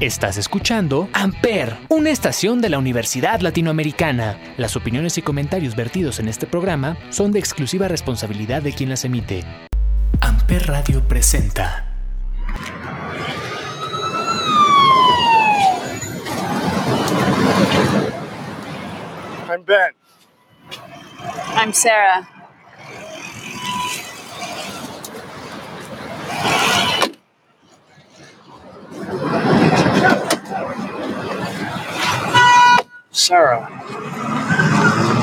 Estás escuchando Amper, una estación de la Universidad Latinoamericana. Las opiniones y comentarios vertidos en este programa son de exclusiva responsabilidad de quien las emite. Amper Radio presenta. I'm Ben. I'm Sarah. Sarah.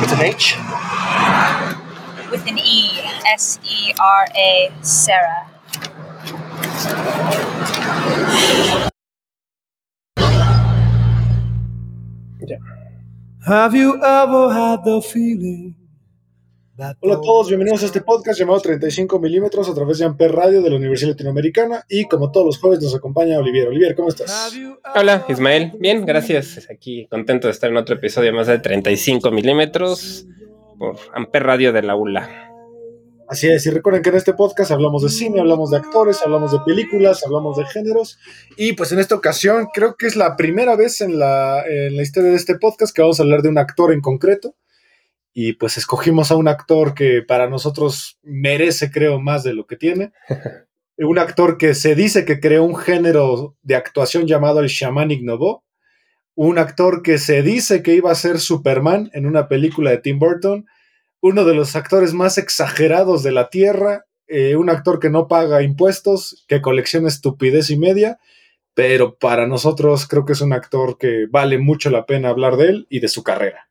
With an H? With an E. S E R A. Sarah. Yeah. Have you ever had the feeling Hola a todos, bienvenidos a este podcast llamado 35 milímetros a través de Amper Radio de la Universidad Latinoamericana y como todos los jueves nos acompaña Olivier. Olivier, ¿cómo estás? Hola, Ismael. Bien, gracias. Aquí contento de estar en otro episodio más de 35 milímetros por Amper Radio de la ULA. Así es, y recuerden que en este podcast hablamos de cine, hablamos de actores, hablamos de películas, hablamos de géneros y pues en esta ocasión creo que es la primera vez en la, en la historia de este podcast que vamos a hablar de un actor en concreto y pues escogimos a un actor que para nosotros merece creo más de lo que tiene. un actor que se dice que creó un género de actuación llamado el Shamanic Novo. Un actor que se dice que iba a ser Superman en una película de Tim Burton. Uno de los actores más exagerados de la Tierra. eh, un actor que no paga impuestos, que colecciona estupidez y media. Pero para nosotros creo que es un actor que vale mucho la pena hablar de él y de su carrera.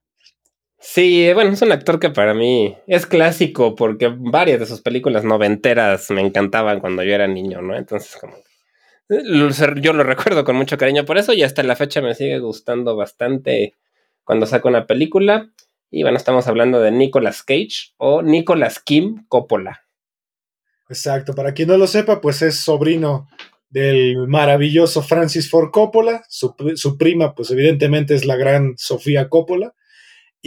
Sí, bueno, es un actor que para mí es clásico porque varias de sus películas noventeras me encantaban cuando yo era niño, ¿no? Entonces, como lo- yo lo recuerdo con mucho cariño por eso y hasta la fecha me sigue gustando bastante cuando saco una película. Y bueno, estamos hablando de Nicolas Cage o Nicolas Kim Coppola. Exacto, para quien no lo sepa, pues es sobrino del maravilloso Francis Ford Coppola, su, su prima pues evidentemente es la gran Sofía Coppola,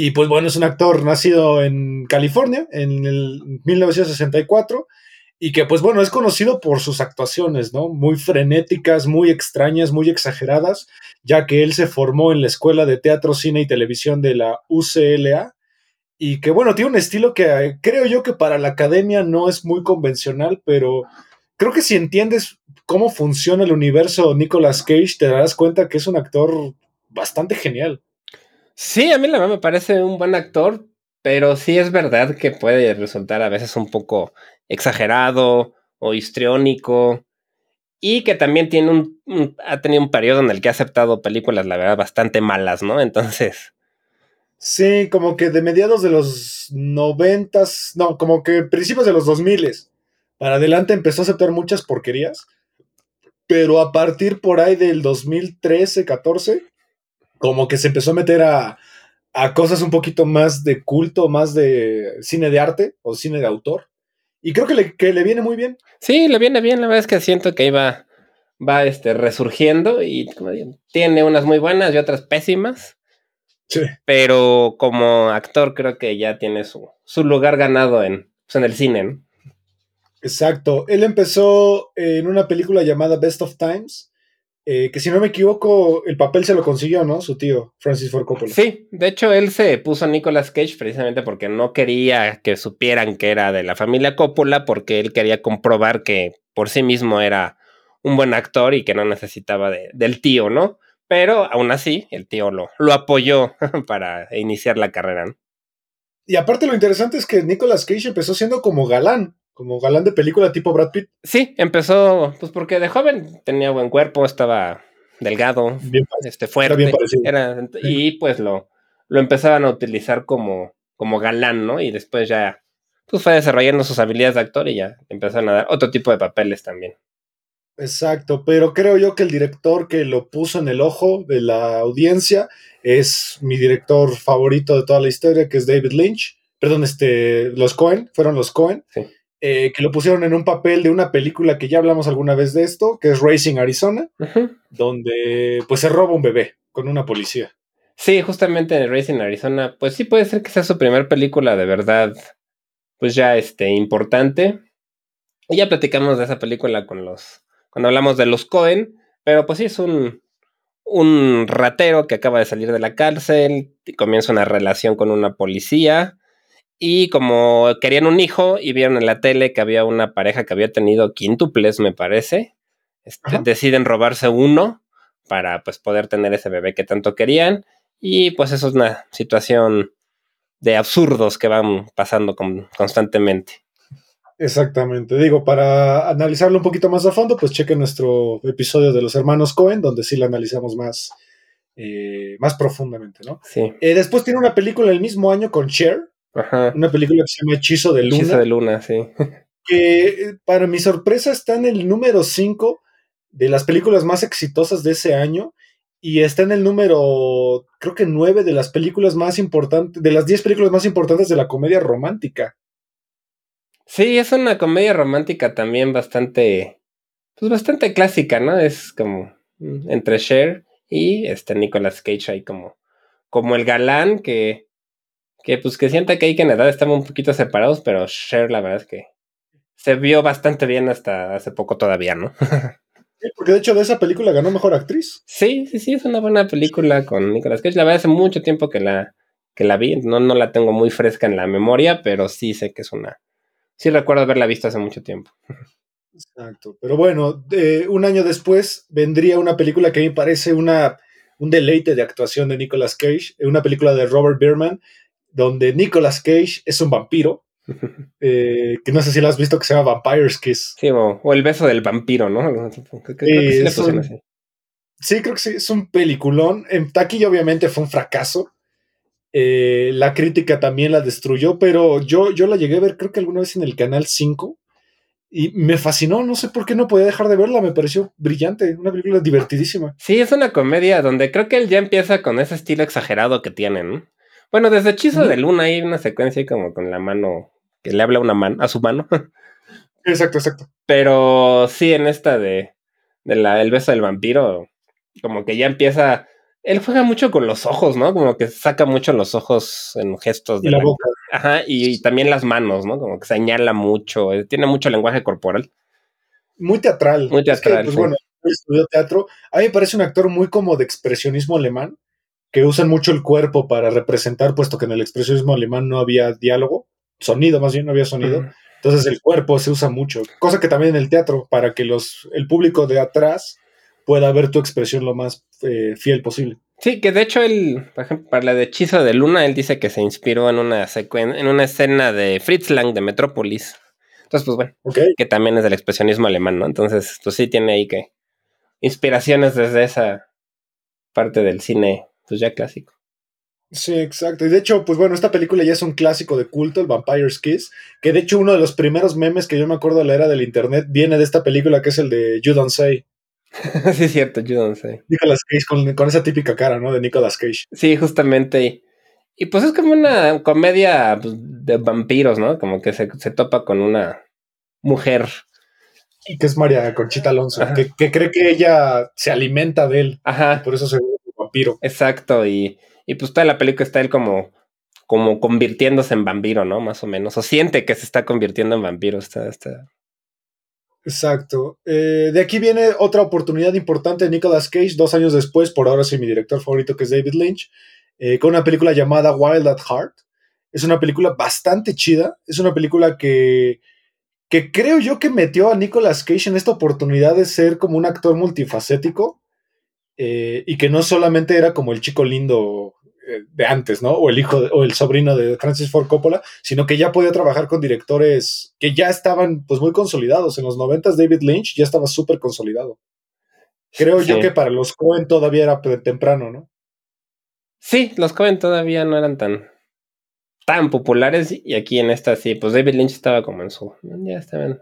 y pues bueno, es un actor nacido en California en el 1964 y que pues bueno, es conocido por sus actuaciones, ¿no? Muy frenéticas, muy extrañas, muy exageradas, ya que él se formó en la Escuela de Teatro, Cine y Televisión de la UCLA y que bueno, tiene un estilo que eh, creo yo que para la academia no es muy convencional, pero creo que si entiendes cómo funciona el universo Nicolas Cage, te darás cuenta que es un actor bastante genial. Sí, a mí la verdad me parece un buen actor, pero sí es verdad que puede resultar a veces un poco exagerado o histriónico y que también tiene un, ha tenido un periodo en el que ha aceptado películas, la verdad, bastante malas, ¿no? Entonces, Sí, como que de mediados de los noventas, no, como que principios de los dos miles para adelante empezó a aceptar muchas porquerías, pero a partir por ahí del 2013, 14, como que se empezó a meter a, a cosas un poquito más de culto, más de cine de arte o cine de autor. Y creo que le, que le viene muy bien. sí, le viene bien, la verdad es que siento que iba va este, resurgiendo y como digo, tiene unas muy buenas y otras pésimas, Sí. pero como actor creo que ya tiene su, su lugar ganado en, pues, en el cine, ¿no? Exacto. Él empezó en una película llamada Best of Times, eh, que si no me equivoco, el papel se lo consiguió, ¿no? Su tío, Francis Ford Coppola. Sí, de hecho él se puso a Nicolas Cage precisamente porque no quería que supieran que era de la familia Coppola, porque él quería comprobar que por sí mismo era un buen actor y que no necesitaba de- del tío, ¿no? Pero aún así, el tío lo, lo apoyó para iniciar la carrera, ¿no? Y aparte lo interesante es que Nicolas Cage empezó siendo como galán, como galán de película tipo Brad Pitt. Sí, empezó, pues porque de joven tenía buen cuerpo, estaba delgado, Bien, este, fuerte. bien parecido. era- y pues lo, lo empezaban a utilizar como, como galán, ¿no? Y después ya pues fue desarrollando sus habilidades de actor y ya empezaron a dar otro tipo de papeles también. Exacto, pero creo yo que el director que lo puso en el ojo de la audiencia es mi director favorito de toda la historia, que es David Lynch. Perdón, este, los Cohen, fueron los Cohen, Sí. Eh, que lo pusieron en un papel de una película que ya hablamos alguna vez de esto, que es Racing Arizona, donde pues se roba un bebé con una policía. Sí, justamente en Racing Arizona, pues sí puede ser que sea su primer película de verdad, pues ya este, importante. Y ya platicamos de esa película con los, cuando hablamos de los Cohen, pero pues sí es un, un ratero que acaba de salir de la cárcel, y comienza una relación con una policía y como querían un hijo y vieron en la tele que había una pareja que había tenido quíntuples, me parece, este, deciden robarse uno para pues poder tener ese bebé que tanto querían y pues eso es una situación de absurdos que van pasando constantemente. Exactamente. Digo, para analizarlo un poquito más a fondo, pues chequen nuestro episodio de los hermanos Cohen, donde sí lo analizamos más, eh, más profundamente, ¿no? Sí. Eh, después tiene una película el mismo año con Cher, Ajá. una película que se llama Hechizo de Luna. Hechizo de Luna, sí. Que eh, para mi sorpresa está en el número 5 de las películas más exitosas de ese año y está en el número, creo que 9 de las películas más importantes, de las 10 películas más importantes de la comedia romántica. Sí, es una comedia romántica también bastante, pues bastante clásica, ¿no? Es como mm, entre Cher y este Nicolas Cage ahí como, como el galán que, que pues que sienta que ahí que en edad estamos un poquito separados, pero Cher la verdad es que se vio bastante bien hasta hace poco todavía, ¿no? Sí, porque de hecho de esa película ganó Mejor Actriz. Sí, sí, sí, es una buena película con Nicolas Cage. La verdad hace mucho tiempo que la, que la vi, no, no la tengo muy fresca en la memoria, pero sí sé que es una, sí recuerdo haberla visto hace mucho tiempo. Exacto. Pero bueno, un año después vendría una película que a mí me parece una, un deleite de actuación de Nicolas Cage, una película de Robert Bierman, donde Nicolas Cage es un vampiro. Eh, que no sé si la has visto que se llama Vampire's Kiss. Sí, o, el beso del vampiro, ¿no? Creo que sí, un, sí, creo que sí, es un peliculón. En taquilla obviamente fue un fracaso. Eh, la crítica también la destruyó, pero yo, yo la llegué a ver creo que alguna vez en el Canal 5 y me fascinó, no sé por qué no podía dejar de verla, me pareció brillante, una película divertidísima. Sí, es una comedia donde creo que él ya empieza con ese estilo exagerado que tienen. Bueno, desde Hechizo de Luna hay una secuencia como con la mano, que le habla una mano, a su mano. Exacto, exacto. Pero sí, en esta de, de la, el beso del vampiro, como que ya empieza él juega mucho con los ojos, ¿no? Como que saca mucho los ojos en gestos de y la, boca. Ajá, y, también las manos, ¿no? Como que señala mucho, eh, tiene mucho lenguaje corporal. Muy teatral. Muy teatral. pues bueno, estudió teatro. A mí me parece un actor muy como de expresionismo alemán, que usan mucho el cuerpo para representar, puesto que en el expresionismo alemán no había diálogo, sonido más bien, no había sonido. Entonces el cuerpo se usa mucho, cosa que también en el teatro, para que los, el público de atrás pueda ver tu expresión lo más eh, fiel posible. Sí, que de hecho él, por ejemplo, para la de Hechizo de Luna, él dice que se inspiró en una en una escena de Fritz Lang de Metrópolis. Entonces, pues bueno, que también es del expresionismo alemán, ¿no? Entonces, pues sí tiene ahí que inspiraciones desde esa parte del cine, pues ya clásico. Sí, exacto. Y de hecho, pues bueno, esta película ya es un clásico de culto, el Vampire's Kiss, que de hecho uno de los primeros memes que yo me acuerdo de la era del internet viene de esta película que es el de You Don't Say. sí, es cierto, yo no sé. Nicolas Cage con, esa típica cara, ¿no? De Nicolas Cage. Sí, justamente. Y, pues es como una comedia pues, de vampiros, ¿no? Como que se, topa con una mujer. Y que es María Conchita Alonso, que, cree que ella se alimenta de él. Ajá. por eso se vampiro. Exacto, y, y pues toda la película está él como, como convirtiéndose en vampiro, ¿no? Más o menos. O siente que se está convirtiendo en vampiro. Está, está, Exacto. Eh, de aquí viene otra oportunidad importante de Nicolas Cage, dos años después, por ahora sí mi director favorito, que es David Lynch, eh, con una película llamada Wild at Heart. Es una película bastante chida. Es una película que, que creo yo que metió a Nicolas Cage en esta oportunidad de ser como un actor multifacético eh, y que no solamente era como el chico lindo eh, de antes, ¿no? O el hijo o el sobrino de Francis Ford Coppola, sino que ya podía trabajar con directores que ya estaban pues muy consolidados. En los noventas David Lynch ya estaba súper consolidado. Creo yo que para los Cohen todavía era temprano, ¿no? Sí, los Cohen todavía no eran tan tan populares y aquí en esta sí, pues David Lynch estaba como en su ya estaban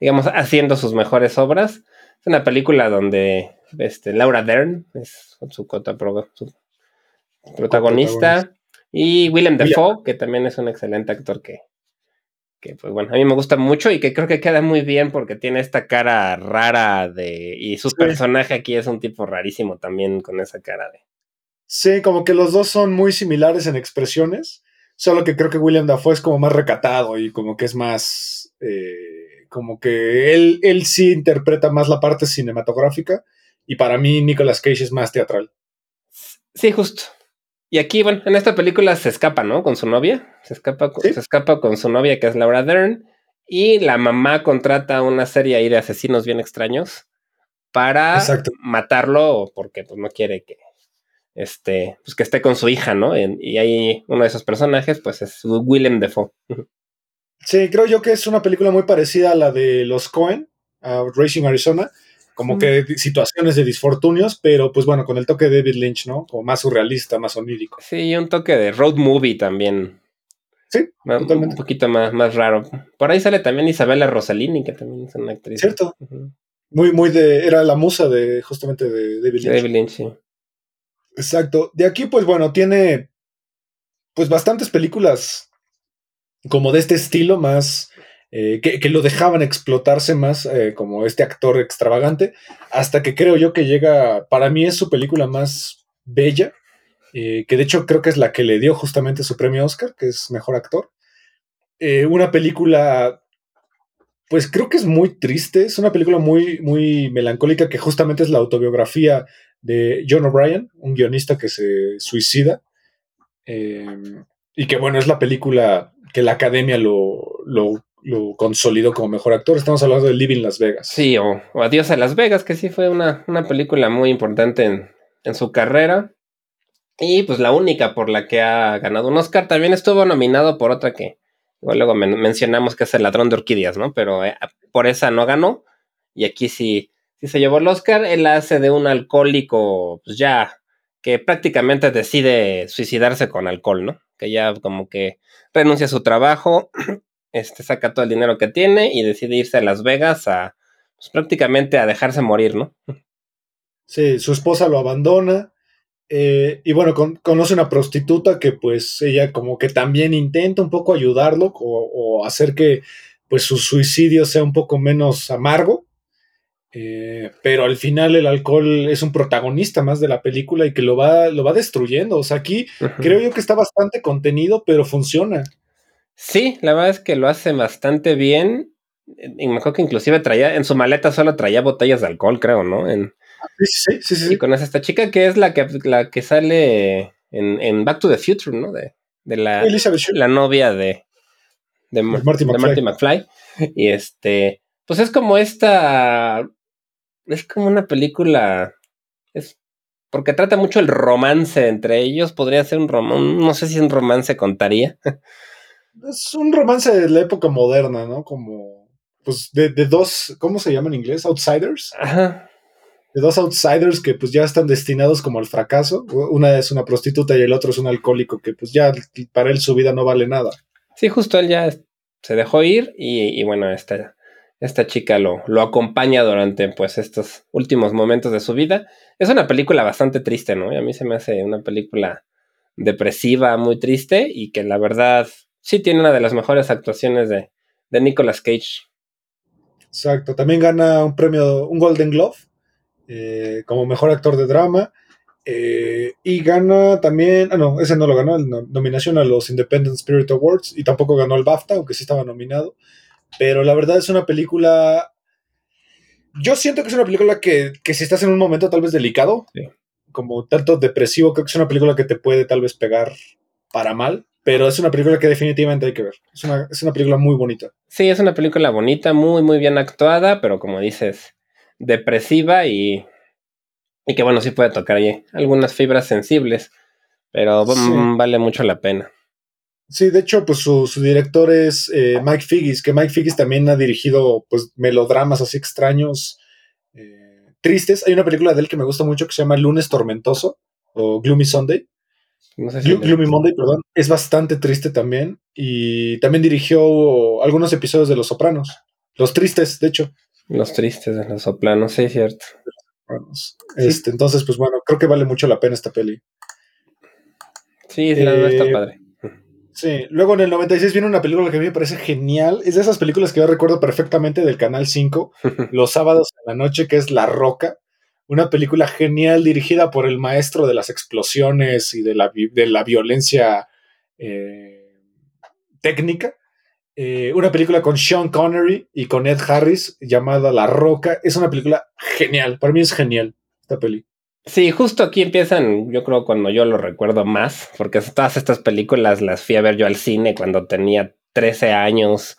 digamos haciendo sus mejores obras. Es una película donde este, Laura Dern es su, cota, su protagonista. Y Willem Dafoe, que también es un excelente actor que, que, pues bueno, a mí me gusta mucho y que creo que queda muy bien porque tiene esta cara rara de... Y su personaje aquí es un tipo rarísimo también con esa cara de... Sí, como que los dos son muy similares en expresiones, solo que creo que William Dafoe es como más recatado y como que es más... Eh, como que él, él sí interpreta más la parte cinematográfica y para mí Nicolas Cage es más teatral. Sí, justo. Y aquí, bueno, en esta película se escapa, ¿no? Con su novia. Se escapa, con, Sí. se escapa con su novia, que es Laura Dern. Y la mamá contrata una serie ahí de asesinos bien extraños para Exacto. matarlo porque pues, no quiere que, este, pues, que esté con su hija, ¿no? En- y ahí uno de esos personajes, pues es Willem Dafoe. Sí, creo yo que es una película muy parecida a la de los Cohen, a Racing Arizona, como Mm. que situaciones de disfortunios, pero pues bueno, con el toque de David Lynch, ¿no? Como más surrealista, más onírico. Sí, y un toque de road movie también. Sí, totalmente. Un poquito más, más raro. Por ahí sale también Isabella Rossellini, que también es una actriz. Cierto. Muy, muy de. Era la musa de justamente de David Lynch. David Lynch, sí. Exacto. De aquí, pues bueno, tiene pues bastantes películas como de este estilo, más eh, que, que lo dejaban explotarse más eh, como este actor extravagante, hasta que creo yo que llega, para mí es su película más bella, eh, que de hecho creo que es la que le dio justamente su premio Oscar, que es mejor actor. Una película, pues creo que es muy triste, es una película muy, muy melancólica, que justamente es la autobiografía de John O'Brien, un guionista que se suicida. y que bueno, es la película que la academia lo, lo, consolidó como mejor actor. Estamos hablando de Living Las Vegas. Sí, o, o Adiós a Las Vegas, que sí fue una, una película muy importante en, en su carrera. Y pues la única por la que ha ganado un Oscar. También estuvo nominado por otra que luego men- mencionamos que es El Ladrón de Orquídeas, ¿no? Pero eh, por esa no ganó. Y aquí sí, sí se llevó el Oscar. Él hace de un alcohólico, pues ya, que prácticamente decide suicidarse con alcohol, ¿no? Que ya como que renuncia a su trabajo, este, saca todo el dinero que tiene y decide irse a Las Vegas a, pues prácticamente a dejarse morir, ¿no? Sí, su esposa lo abandona. eh, y bueno, con- conoce una prostituta que pues ella como que también intenta un poco ayudarlo o, o hacer que pues su suicidio sea un poco menos amargo. Eh, pero al final el alcohol es un protagonista más de la película y que lo va, lo va destruyendo. O sea, aquí creo yo que está bastante contenido, pero funciona. Sí, la verdad es que lo hace bastante bien. Y me acuerdo que inclusive traía, en su maleta solo traía botellas de alcohol, creo, ¿no? En, Sí, sí, sí, sí, Y conoce a esta chica que es la que, la que sale en, en Back to the Future, ¿no? De, de la, la novia de, de, Ma- Marty de McFly. Marty McFly. Y este, pues es como esta, es como una película, es porque trata mucho el romance entre ellos, podría ser un romance, no sé si un romance contaría. Es un romance de la época moderna, ¿no? Como, pues, de, de dos, ¿cómo se llama en inglés? Outsiders. Ajá. De dos outsiders que pues ya están destinados como al fracaso. Una es una prostituta y el otro es un alcohólico que pues ya para él su vida no vale nada. Sí, justo él ya se dejó ir y, y bueno, esta, esta chica lo, lo acompaña durante pues estos últimos momentos de su vida. Es una película bastante triste, ¿no? Y a mí se me hace una película depresiva, muy triste y que la verdad sí tiene una de las mejores actuaciones de, de Nicolas Cage. Exacto. También gana un premio, un Golden Glove eh, como mejor actor de drama. eh, y gana también, ah, no, ese no lo ganó, no- nominación a los Independent Spirit Awards y tampoco ganó el BAFTA, aunque sí estaba nominado. Pero la verdad es una película. Yo siento que es una película que, que si estás en un momento tal vez delicado, Sí. como tanto depresivo, creo que es una película que te puede tal vez pegar para mal, pero es una película que definitivamente hay que ver. Es una, es una película muy bonita. Sí, es una película bonita, muy, muy bien actuada, pero como dices, depresiva y, y que bueno, sí puede tocar ahí algunas fibras sensibles, pero Sí. mm, vale mucho la pena. Sí, de hecho, pues su, su director es eh, Mike Figgis, que Mike Figgis también ha dirigido pues melodramas así extraños, eh, tristes. Hay una película de él que me gusta mucho que se llama Lunes Tormentoso o Gloomy Sunday. No sé si Glo- le- Gloomy Monday, perdón. Es bastante triste también. Y también dirigió algunos episodios de Los Sopranos. Los tristes, de hecho. Los tristes de los soplanos, sí, cierto. Sopranos. Este, entonces, pues bueno, creo que vale mucho la pena esta peli. Sí, sí, la verdad está Eh, padre. Sí, luego en el 96 viene una película que a mí me parece genial. Es de esas películas que yo recuerdo perfectamente del Canal 5, los sábados en la noche, que es La Roca. Una película genial dirigida por el maestro de las explosiones y de la, de la violencia eh, técnica. Eh, una película con Sean Connery y con Ed Harris llamada La Roca. Es una película genial, para mí es genial. esta peli. Sí, justo aquí empiezan, yo creo, cuando yo lo recuerdo más, porque todas estas películas las fui a ver yo al cine cuando tenía 13 años.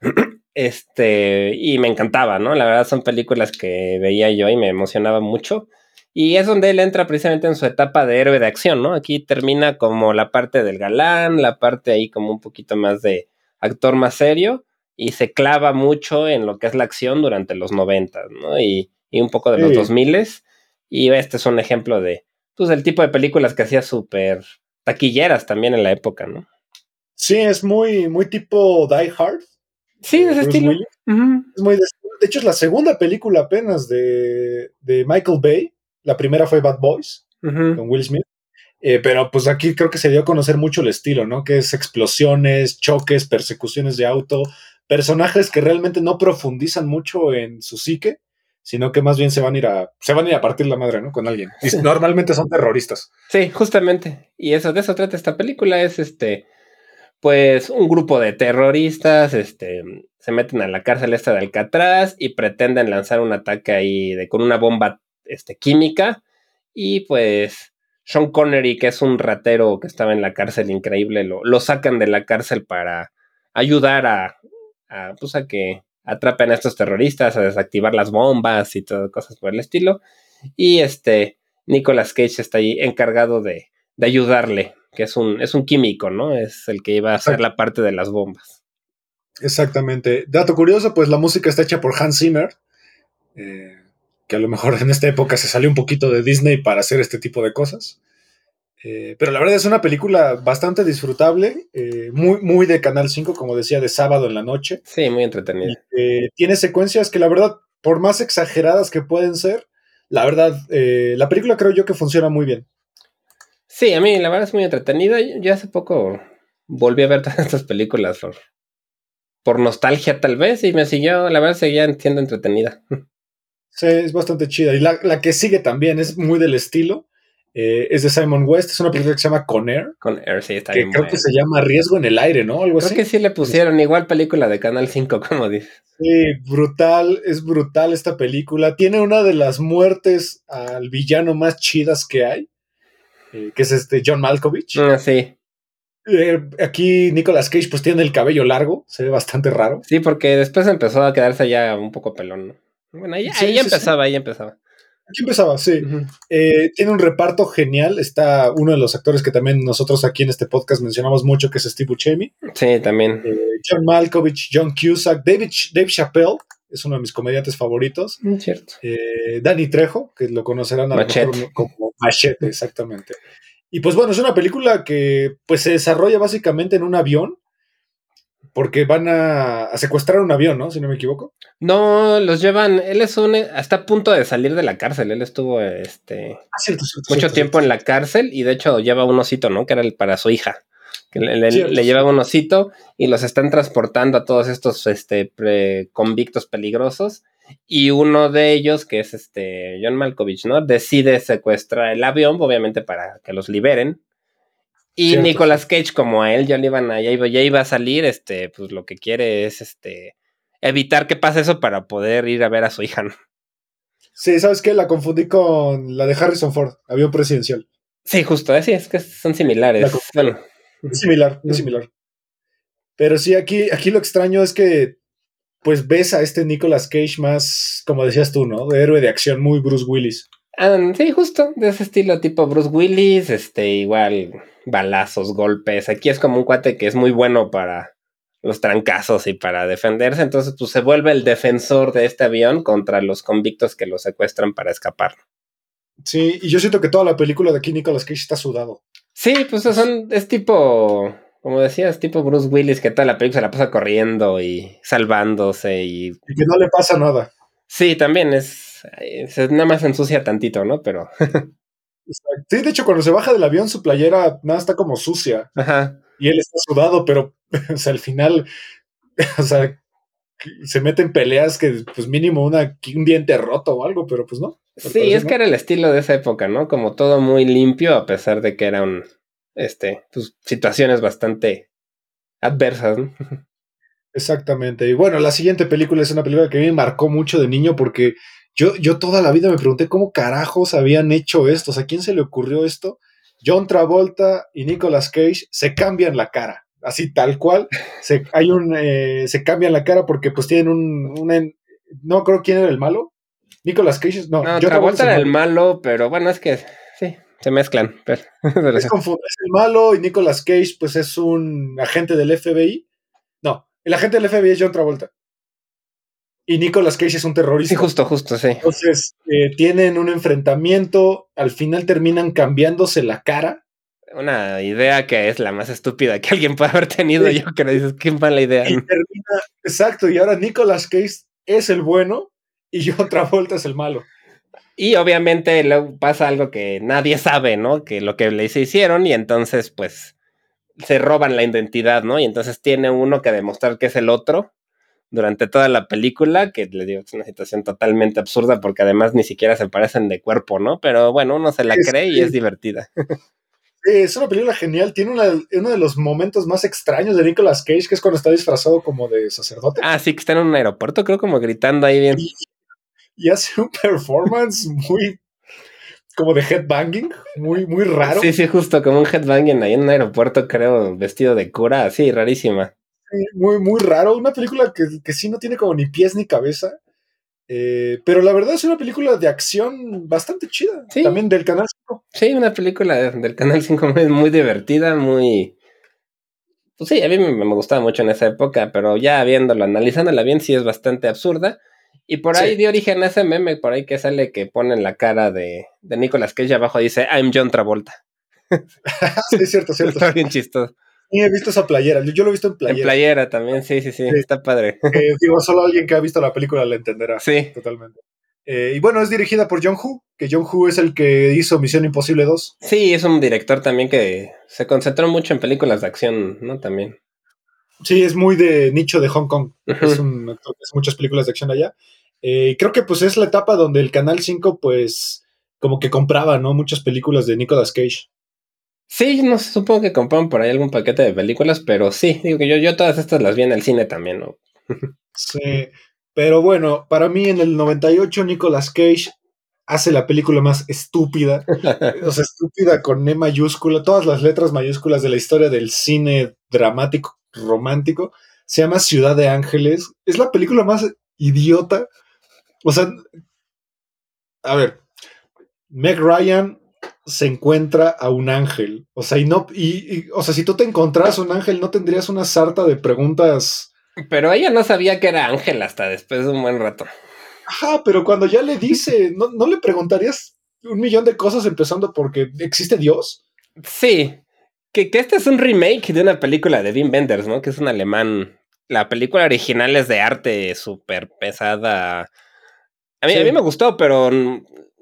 Este, y me encantaba, ¿no? La verdad son películas que veía yo y me emocionaba mucho. Y es donde él entra precisamente en su etapa de héroe de acción, ¿no? Aquí termina como la parte del galán, la parte ahí como un poquito más de actor más serio, y se clava mucho en lo que es la acción durante los 90, ¿no? Y, y un poco de los Sí. 2000 y este es un ejemplo de, pues, el tipo de películas que hacía súper taquilleras también en la época, ¿no? Sí, es muy, muy tipo Die Hard. Sí, de ese estilo. Es muy de, de hecho, es la segunda película apenas de, de Michael Bay. La primera fue Bad Boys, con Will Smith. Eh, pero pues aquí creo que se dio a conocer mucho el estilo, ¿no? Que es explosiones, choques, persecuciones de auto, personajes que realmente no profundizan mucho en su psique, sino que más bien se van a ir a, se van a ir a partir la madre, ¿no? Con alguien. Y Sí. normalmente son terroristas. Sí, justamente. Y eso, de eso trata esta película. Es este, pues, un grupo de terroristas, este, se meten a la cárcel esta de Alcatraz y pretenden lanzar un ataque ahí de, con una bomba este, química. Y pues, Sean Connery, que es un ratero que estaba en la cárcel increíble, lo, lo sacan de la cárcel para ayudar a, a, pues, a que atrapen a estos terroristas, a desactivar las bombas y todo, cosas por el estilo. Y este, Nicolas Cage está ahí encargado de, de ayudarle, que es un, es un químico, ¿no? Es el que iba a hacer la parte de las bombas. Exactamente. Dato curioso, pues la música está hecha por Hans Zimmer, eh, que a lo mejor en esta época se salió un poquito de Disney para hacer este tipo de cosas. Eh, pero la verdad es una película bastante disfrutable, eh, muy, muy de Canal 5, como decía, de sábado en la noche. Sí, muy entretenida. Eh, tiene secuencias que la verdad, por más exageradas que pueden ser, la verdad, la película creo yo que funciona muy bien. Sí, a mí la verdad es muy entretenida. Yo yo hace poco volví a ver todas estas películas por, por nostalgia tal vez y me siguió, la verdad seguía siendo entretenida. Sí, es bastante chida. Y la, la que sigue también es muy del estilo. Eh, es de Simon West, es una película que se llama Con Air. Con Air, sí, está que bien creo que se llama Riesgo en el Aire, ¿no? Algo Creo así. que sí le pusieron igual película de Canal 5, como dices. Sí, brutal, es brutal esta película. Tiene una de las muertes al villano más chidas que hay, eh, que es este John Malkovich. Ah, sí, Eh, aquí Nicolas Cage pues tiene el cabello largo, se ve bastante raro. sí, porque después empezó a quedarse ya un poco pelón, ¿no? Bueno, ahí, Sí, ahí sí, empezaba, ahí empezaba. Aquí empezaba, sí. Eh, tiene un reparto genial. Está uno de los actores que también nosotros aquí en este podcast mencionamos mucho, que es Steve Buscemi. Sí, también. Eh, John Malkovich, John Cusack, David, Dave Chappelle, es uno de mis comediantes favoritos. Mm, Cierto. Eh, Danny Trejo, que lo conocerán a lo mejor como Machete, exactamente. Y pues bueno, es una película que pues se desarrolla básicamente en un avión, porque van a, a secuestrar un avión, ¿no? Si no me equivoco. No, los llevan, él es un, hasta a punto de salir de la cárcel, él estuvo, este, Ah, cierto, cierto, mucho cierto, tiempo en la cárcel y de hecho lleva un osito, ¿no? Que era el para su hija. Que le, le- lleva un osito y los están transportando a todos estos este, pre- convictos peligrosos. Y uno de ellos, que es este John Malkovich, ¿no? Decide secuestrar el avión, obviamente para que los liberen. Y Cierto, Nicolas Cage, como a él ya le iban a, ya iba, ya iba a salir, este, pues lo que quiere es este evitar que pase eso para poder ir a ver a su hija, ¿no? Sí, ¿sabes qué? La confundí con la de Harrison Ford, avión presidencial. Sí, justo, así es que son similares. Bueno, Es similar, es similar. Pero sí, aquí, aquí lo extraño es que pues ves a este Nicolas Cage más, como decías tú, ¿no? De héroe de acción, muy Bruce Willis. Ah, sí, justo, de ese estilo tipo Bruce Willis, este, igual balazos, golpes. Aquí es como un cuate que es muy bueno para los trancazos y para defenderse, entonces pues se vuelve el defensor de este avión contra los convictos que lo secuestran para escapar. Sí, y yo siento que toda la película de aquí Nicolas Cage está sudado. Sí, pues son, es tipo, como decías, tipo Bruce Willis que toda la película se la pasa corriendo y salvándose y... Y que no le pasa nada. Sí, también es, se nada más ensucia tantito, ¿no? Pero, Sí, de hecho, cuando se baja del avión, su playera nada está como sucia. ajá. Y él está sudado, pero, o sea, al final, o sea, se mete en peleas que, pues mínimo una, un diente roto o algo, pero pues no. Sí, es no. que era el estilo de esa época, ¿no? Como todo muy limpio, a pesar de que eran, este, pues, situaciones bastante adversas, ¿no? Exactamente. Y bueno, la siguiente película es una película que a mí me marcó mucho de niño porque yo, yo toda la vida me pregunté cómo carajos habían hecho esto, o sea, ¿quién se le ocurrió esto? John Travolta y Nicolas Cage se cambian la cara, así tal cual, se, hay un, eh, se cambian la cara porque pues tienen un, una, no creo quién era el malo, Nicolas Cage, no, No, John Travolta era el malo, pero bueno, es que sí, se mezclan. Pero, es, es el malo y Nicolas Cage pues es un agente del FBI. No, el agente del FBI es John Travolta. Y Nicolas Cage es un terrorista. Sí, justo, justo, sí. Entonces eh, tienen un enfrentamiento, al final terminan cambiándose la cara. Una idea que es la más estúpida que alguien puede haber tenido. Sí. Yo creo, dices, qué mala idea. Y termina, exacto, y ahora Nicolas Cage es el bueno y John Travolta es el malo. Y obviamente luego pasa algo que nadie sabe, ¿no? Que lo que les hicieron y entonces pues se roban la identidad, ¿no? Y entonces tiene uno que demostrar que es el otro durante toda la película, que le digo, es una situación totalmente absurda porque además ni siquiera se parecen de cuerpo, ¿no? Pero bueno, uno se la Es cree y es divertida. Es una película genial, tiene una- uno de los momentos más extraños de Nicolas Cage, que es cuando está disfrazado como de sacerdote. Ah, sí, que está en un aeropuerto, creo como gritando ahí bien. y hace un performance muy como de headbanging, muy, muy raro. Sí, sí, justo como un headbanging ahí en un aeropuerto, creo, vestido de cura, así, rarísima. Muy, muy raro. Una película que, que sí no tiene como ni pies ni cabeza. Eh, pero la verdad es una película de acción bastante chida. Sí. También del canal 5. Sí, una película de- del Canal 5 muy, muy divertida, muy... Pues sí, a mí me, me gustaba mucho en esa época, pero ya viéndola, analizándola bien, sí es bastante absurda. Y por ahí Sí. dio origen a ese meme, por ahí que sale que ponen la cara de, de Nicolas Cage y abajo dice, I'm John Travolta. sí, es cierto, cierto. Está bien chistoso. Sí, he visto esa playera. Yo, yo lo he visto en En playera. playera también, sí, sí, sí, Sí. está padre. Eh, digo, solo alguien que ha visto la película la entenderá. Sí, Totalmente. Eh, y bueno, es dirigida por John Woo, que John Woo es el que hizo Misión Imposible 2. sí, es un director también que se concentró mucho en películas de acción, ¿no? También. Sí, es muy de nicho de Hong Kong. Ujú. Es un actor que hace muchas películas de acción allá. Eh, creo que pues es la etapa donde el Canal 5 pues como que compraba, ¿no? Muchas películas de Nicolas Cage. Sí, no sé, supongo que compraron por ahí algún paquete de películas, pero sí, digo que yo, yo todas estas las vi en el cine también, ¿no? Sí. Pero bueno, para mí en el 98 Nicolas Cage hace la película más estúpida. o sea, estúpida con E mayúscula, todas las letras mayúsculas de la historia del cine dramático romántico. Se llama Ciudad de Ángeles. Es la película más idiota. O sea, a ver, Meg Ryan se encuentra a un ángel. O sea, y no, y, y- o sea, si tú te encontraras un ángel, no tendrías una sarta de preguntas. Pero ella no sabía que era Ángel hasta después de un buen rato. Ajá, pero cuando ya le dice, ¿no, no le preguntarías un millón de cosas empezando porque existe Dios? Sí, que, que este es un remake de una película de Wim Wenders, ¿no? Que es un alemán. La película original es de arte súper pesada. A mí, Sí. a mí me gustó, pero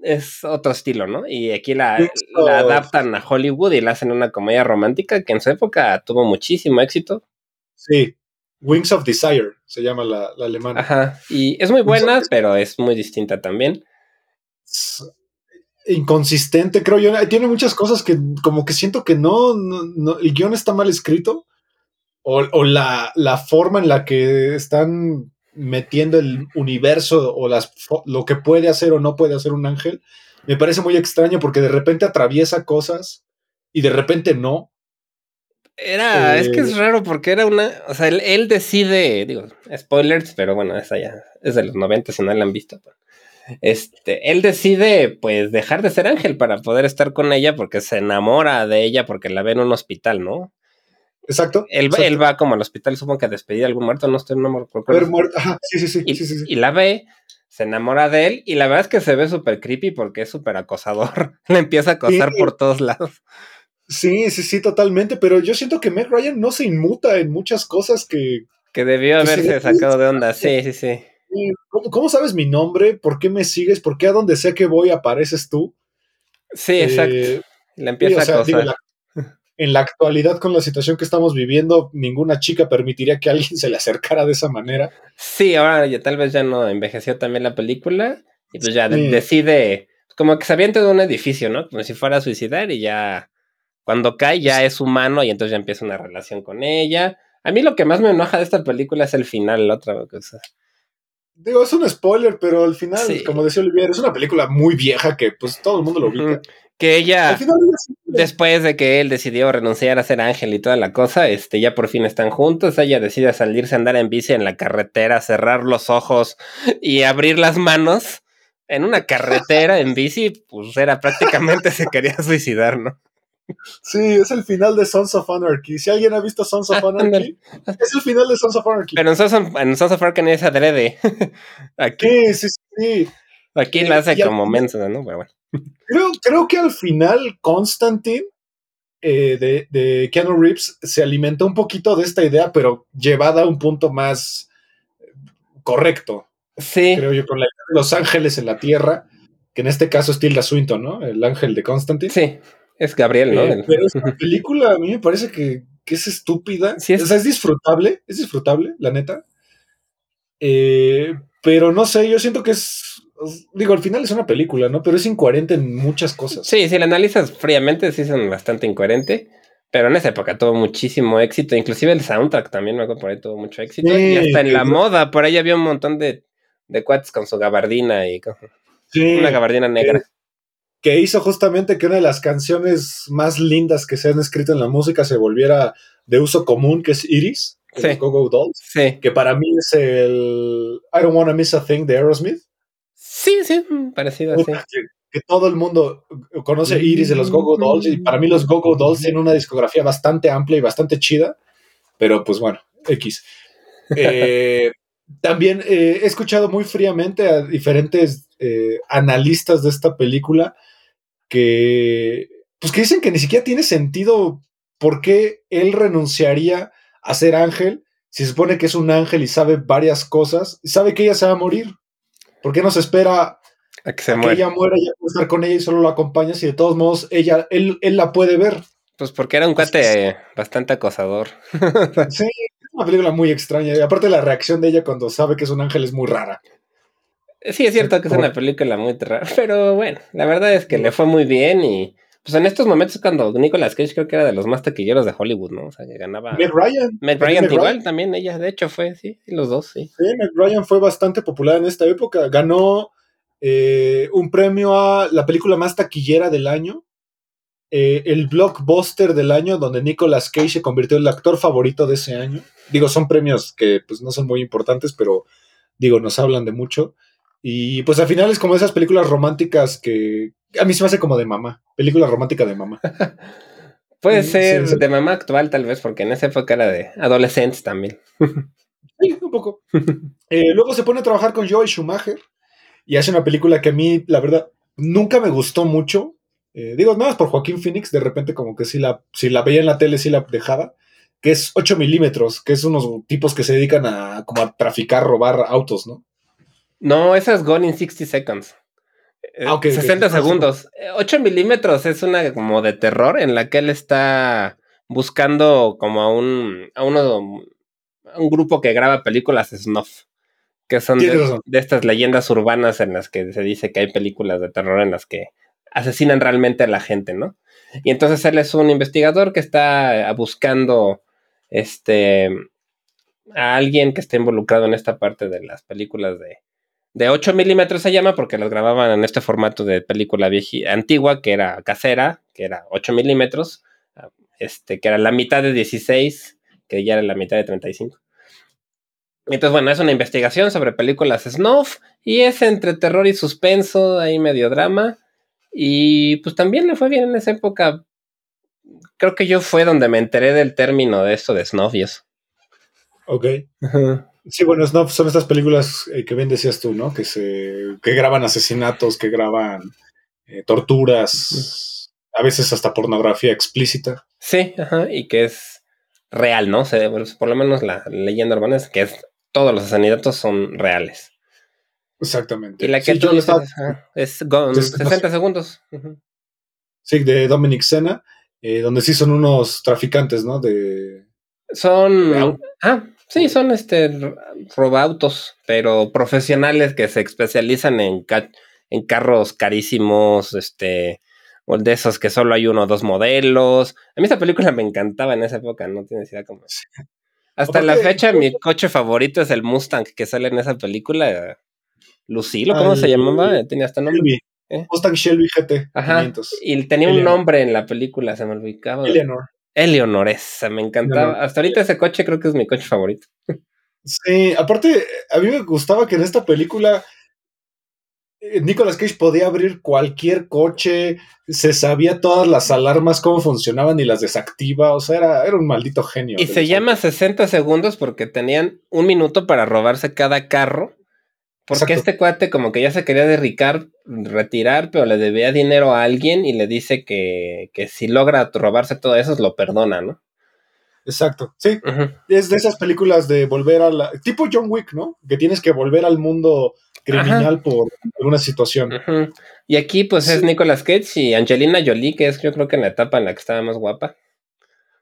es otro estilo, ¿no? Y aquí la, la adaptan a Hollywood y la hacen una comedia romántica que en su época tuvo muchísimo éxito. Sí. Wings of Desire se llama la, la alemana. Ajá. Y es muy buena, pero es muy distinta también. Es inconsistente, creo yo. Tiene muchas cosas que como que siento que no, no- no- el guion está mal escrito o, o la, la forma en la que están metiendo el universo o las, lo que puede hacer o no puede hacer un ángel, me parece muy extraño porque de repente atraviesa cosas y de repente no. Era, es que es Eh, raro porque era una, o sea, él, él decide, digo, spoilers, pero bueno, esa ya es de los 90 si no la han visto. Este, él decide pues dejar de ser ángel para poder estar con ella porque se enamora de ella porque la ve en un hospital, ¿no? Exacto. Él, va- exacto. él va como al hospital, supongo que a despedir a algún muerto, no estoy, no me. Haber muerto. Ajá, sí, sí, sí, Y, sí, sí, sí. y la ve, se enamora de él y la verdad es que se ve súper creepy porque es súper acosador. Le empieza a acosar Sí. por todos lados. Sí, sí, sí, totalmente. Pero yo siento que Meg Ryan no se inmuta en muchas cosas que. Que debió Que haberse sacado de onda. Sí, sí, sí. ¿Cómo, cómo sabes mi nombre? ¿Por qué me sigues? ¿Por qué a donde sea que voy apareces tú? Sí, exacto. Eh, Le empieza o sea, a digo, acosar. la- en la actualidad, con la situación que estamos viviendo, ninguna chica permitiría que alguien se le acercara de esa manera. Sí, ahora ya tal vez ya no envejeció también la película. Y pues ya Sí. decide, como que se avienta de un edificio, ¿no? Como si fuera a suicidar y ya cuando cae ya es humano y entonces ya empieza una relación con ella. A mí lo que más me enoja de esta película es el final, la otra cosa. digo, es un spoiler, pero al final, Sí. como decía Olivier, es una película muy vieja que pues todo el mundo lo ubica. Que ella, después de que él decidió renunciar a ser ángel y toda la cosa, este, ya por fin están juntos. Ella decide salirse a andar en bici en la carretera, cerrar los ojos y abrir las manos. En una carretera en bici, pues era prácticamente se quería suicidar, ¿no? sí, es el final de Sons of Anarchy. Si alguien ha visto Sons of Anarchy, es el final de Sons of Anarchy. Pero en Sons of, en Sons of Anarchy es adrede. Aquí, Sí, sí, sí. Aquí Eh, hace como mensa, ¿no? Pero bueno. Creo, creo que al final Constantine eh, de, de Keanu Reeves se alimentó un poquito de esta idea, pero llevada a un punto más eh, correcto, Sí, creo yo, con la idea de los ángeles en la tierra, que en este caso es Tilda Swinton, ¿no? El ángel de Constantine. sí. Es Gabriel, ¿no? Eh, pero esta película a mí me parece que, que es estúpida. Sí, es- O sea, es disfrutable, es disfrutable, la neta. Eh, pero no sé, yo siento que es. Digo, al final es una película, ¿no? Pero es incoherente en muchas cosas. Sí, si la analizas fríamente, sí son bastante incoherente. Pero en esa época tuvo muchísimo éxito. Inclusive el soundtrack también, me acuerdo, por ahí tuvo mucho éxito. Sí, y hasta en la moda, por ahí había un montón de, de cuates con su gabardina y con Sí, una gabardina negra. que hizo justamente que una de las canciones más lindas que se han escrito en la música se volviera de uso común, que es Iris, de Sí. Dolls, que para mí es el I Don't Wanna Miss a Thing de Aerosmith. Sí, sí, mm, parecido así. Que, todo el mundo conoce Iris de los Go-Go Dolls y para mí los Go-Go Dolls tienen una discografía bastante amplia y bastante chida, pero pues bueno, X. Eh, también eh, he escuchado muy fríamente a diferentes eh, analistas de esta película que pues que dicen que ni siquiera tiene sentido por qué él renunciaría a ser ángel si se supone que es un ángel y sabe varias cosas, y sabe que ella se va a morir. ¿Por qué no se espera A que se que muere. ella muera y puede estar con ella y solo la acompañas y de todos modos ella, él, él la puede ver. Pues porque era un cuate eh, bastante acosador. Sí, es una película muy extraña. Y aparte la reacción de ella cuando sabe que es un ángel es muy rara. Sí, es cierto que es una película muy rara, pero bueno, la verdad es que le fue muy bien y pues en estos momentos cuando Nicolas Cage creo que era de los más taquilleros de Hollywood, ¿no? O sea, que ganaba... Meg Ryan. Meg Ryan igual, también ella, de hecho fue, sí, sí, los dos, sí. Sí, Meg Ryan fue bastante popular en esta época. Ganó eh, un premio a la película más taquillera del año. eh, el blockbuster del año, donde Nicolas Cage se convirtió en el actor favorito de ese año. Digo, son premios que pues no son muy importantes, pero digo, nos hablan de mucho. Y pues al final es como esas películas románticas que a mí se me hace como de mamá. Película romántica de mamá. Puede Sí, ser sí, sí. de mamá actual tal vez, porque en esa época era de adolescentes también. Sí, un poco. Eh, luego se pone a trabajar con Joel Schumacher y hace una película que a mí, la verdad, nunca me gustó mucho. Eh, digo, nada más por Joaquín Phoenix, de repente como que si la, si la veía en la tele, sí la dejaba. Que es 8 milímetros, que es unos tipos que se dedican a como a traficar, robar autos, ¿no? No, esa es Gone in 60 Seconds. Eh, Ah, ok, ok. 60 Ah, sí. segundos. Eh, 8 milímetros es una como de terror en la que él está buscando como a un, a uno, a un grupo que graba películas snuff. Que son de, de estas leyendas urbanas en las que se dice que hay películas de terror en las que asesinan realmente a la gente, ¿no? Y entonces él es un investigador que está buscando este a alguien que esté involucrado en esta parte de las películas de, de 8 milímetros se llama porque las grababan en este formato de película vieji- antigua que era casera, que era 8 milímetros, este, que era la mitad de 16, que ya era la mitad de 35. Entonces, bueno, es una investigación sobre películas snuff y es entre terror y suspenso, ahí medio drama. Y pues también le fue bien en esa época. Creo que yo fue donde me enteré del término de esto de snuff y eso. Ok. Sí, bueno, Snuff son estas películas eh, que bien decías tú, ¿no? Que se que graban asesinatos, que graban eh, torturas, a veces hasta pornografía explícita. Sí, ajá, y que es real, ¿no? O sea, pues, por lo menos la leyenda urbana es que es, todos los asesinatos son reales. Exactamente. Y la que Sí, tú dices estaba- ajá, es con Es- 60 segundos. Sí, de Dominic Sena, eh, donde sí son unos traficantes, ¿no? De. Son. Ah, sí, son este ro- robautos, pero profesionales que se especializan en, ca- en carros carísimos, este. O de esos que solo hay uno o dos modelos. A mí esa película me encantaba en esa época, no tienes idea cómo. Hasta la fecha, mi coche favorito es el Mustang que sale en esa película. Lucilo, ¿cómo se llamaba? Tenía hasta nombre. Shelby. ¿Eh? Mustang Shelby GT. Ajá. 500. Y tenía un nombre en la película, se me olvidaba. Eleanor. Eleonor, esa, me encantaba. Hasta ahorita ese coche creo que es mi coche favorito. Sí, aparte, a mí me gustaba que en esta película eh, Nicolas Cage podía abrir cualquier coche, se sabía todas las alarmas, cómo funcionaban y las desactiva. O sea, era, era un maldito genio. Y se llama 60 segundos porque tenían un minuto para robarse cada carro. Porque Exacto. este cuate como que ya se quería derricar, retirar, pero le debía dinero a alguien y le dice que, que si logra robarse todo eso, lo perdona, ¿no? Exacto, sí. Es de esas películas de volver a la. Tipo John Wick, ¿no? Que tienes que volver al mundo criminal por alguna situación. Y aquí pues es. Nicolas Cage y Angelina Jolie, que es yo creo que en la etapa en la que estaba más guapa.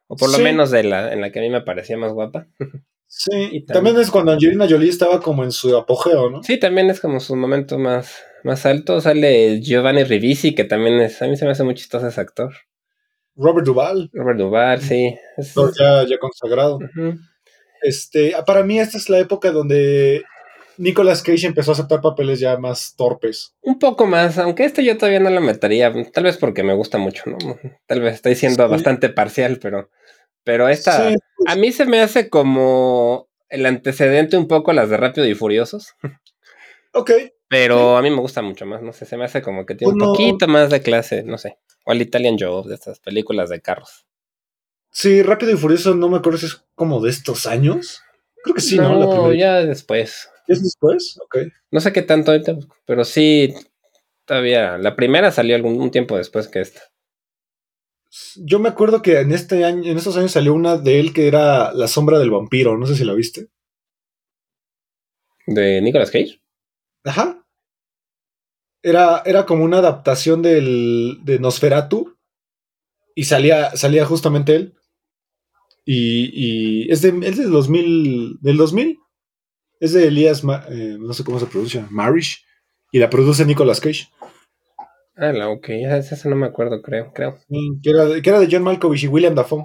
O por lo Sí. menos de la en la que a mí me parecía más guapa. Sí, también, también- es cuando Angelina Jolie estaba como en su apogeo, ¿no? Sí, también es como su momento más, más alto. Sale Giovanni Ribisi, que también es, a mí se me hace muy chistoso ese actor. Robert Duvall, Robert Duvall, sí. Es- ya, ya consagrado. Este, para mí esta es la época donde Nicolas Cage empezó a aceptar papeles ya más torpes. Un poco más, aunque este yo todavía no lo metería, tal vez porque me gusta mucho, ¿no? Tal vez estoy siendo Sí. bastante parcial, pero, pero esta, Sí, pues, a mí se me hace como el antecedente un poco a las de Rápido y Furiosos, ok, pero a mí me gusta mucho más, no sé, se me hace como que tiene un poquito más de clase, no sé, o el Italian Job, de estas películas de carros. sí, Rápido y Furioso, no me acuerdo si es como de estos años. Creo que sí, ¿no? La primera. ya después. ¿Es después? Ok. No sé qué tanto ahorita, pero sí, todavía, la primera salió algún un tiempo después que esta. Yo me acuerdo que en este año, en estos años salió una de él que era La sombra del vampiro, no sé si la viste. ¿De Nicolas Cage? Ajá. Era, era como una adaptación del, de Nosferatu y salía, salía justamente él. Y, y es, de, es del 2000, del 2000. Es de Elías, eh, no sé cómo se pronuncia, Marish. Y la produce Nicolas Cage. Ah, la ok, esa, esa no me acuerdo, creo, creo. Mm, Que era, de- que era de John Malkovich y William Dafoe.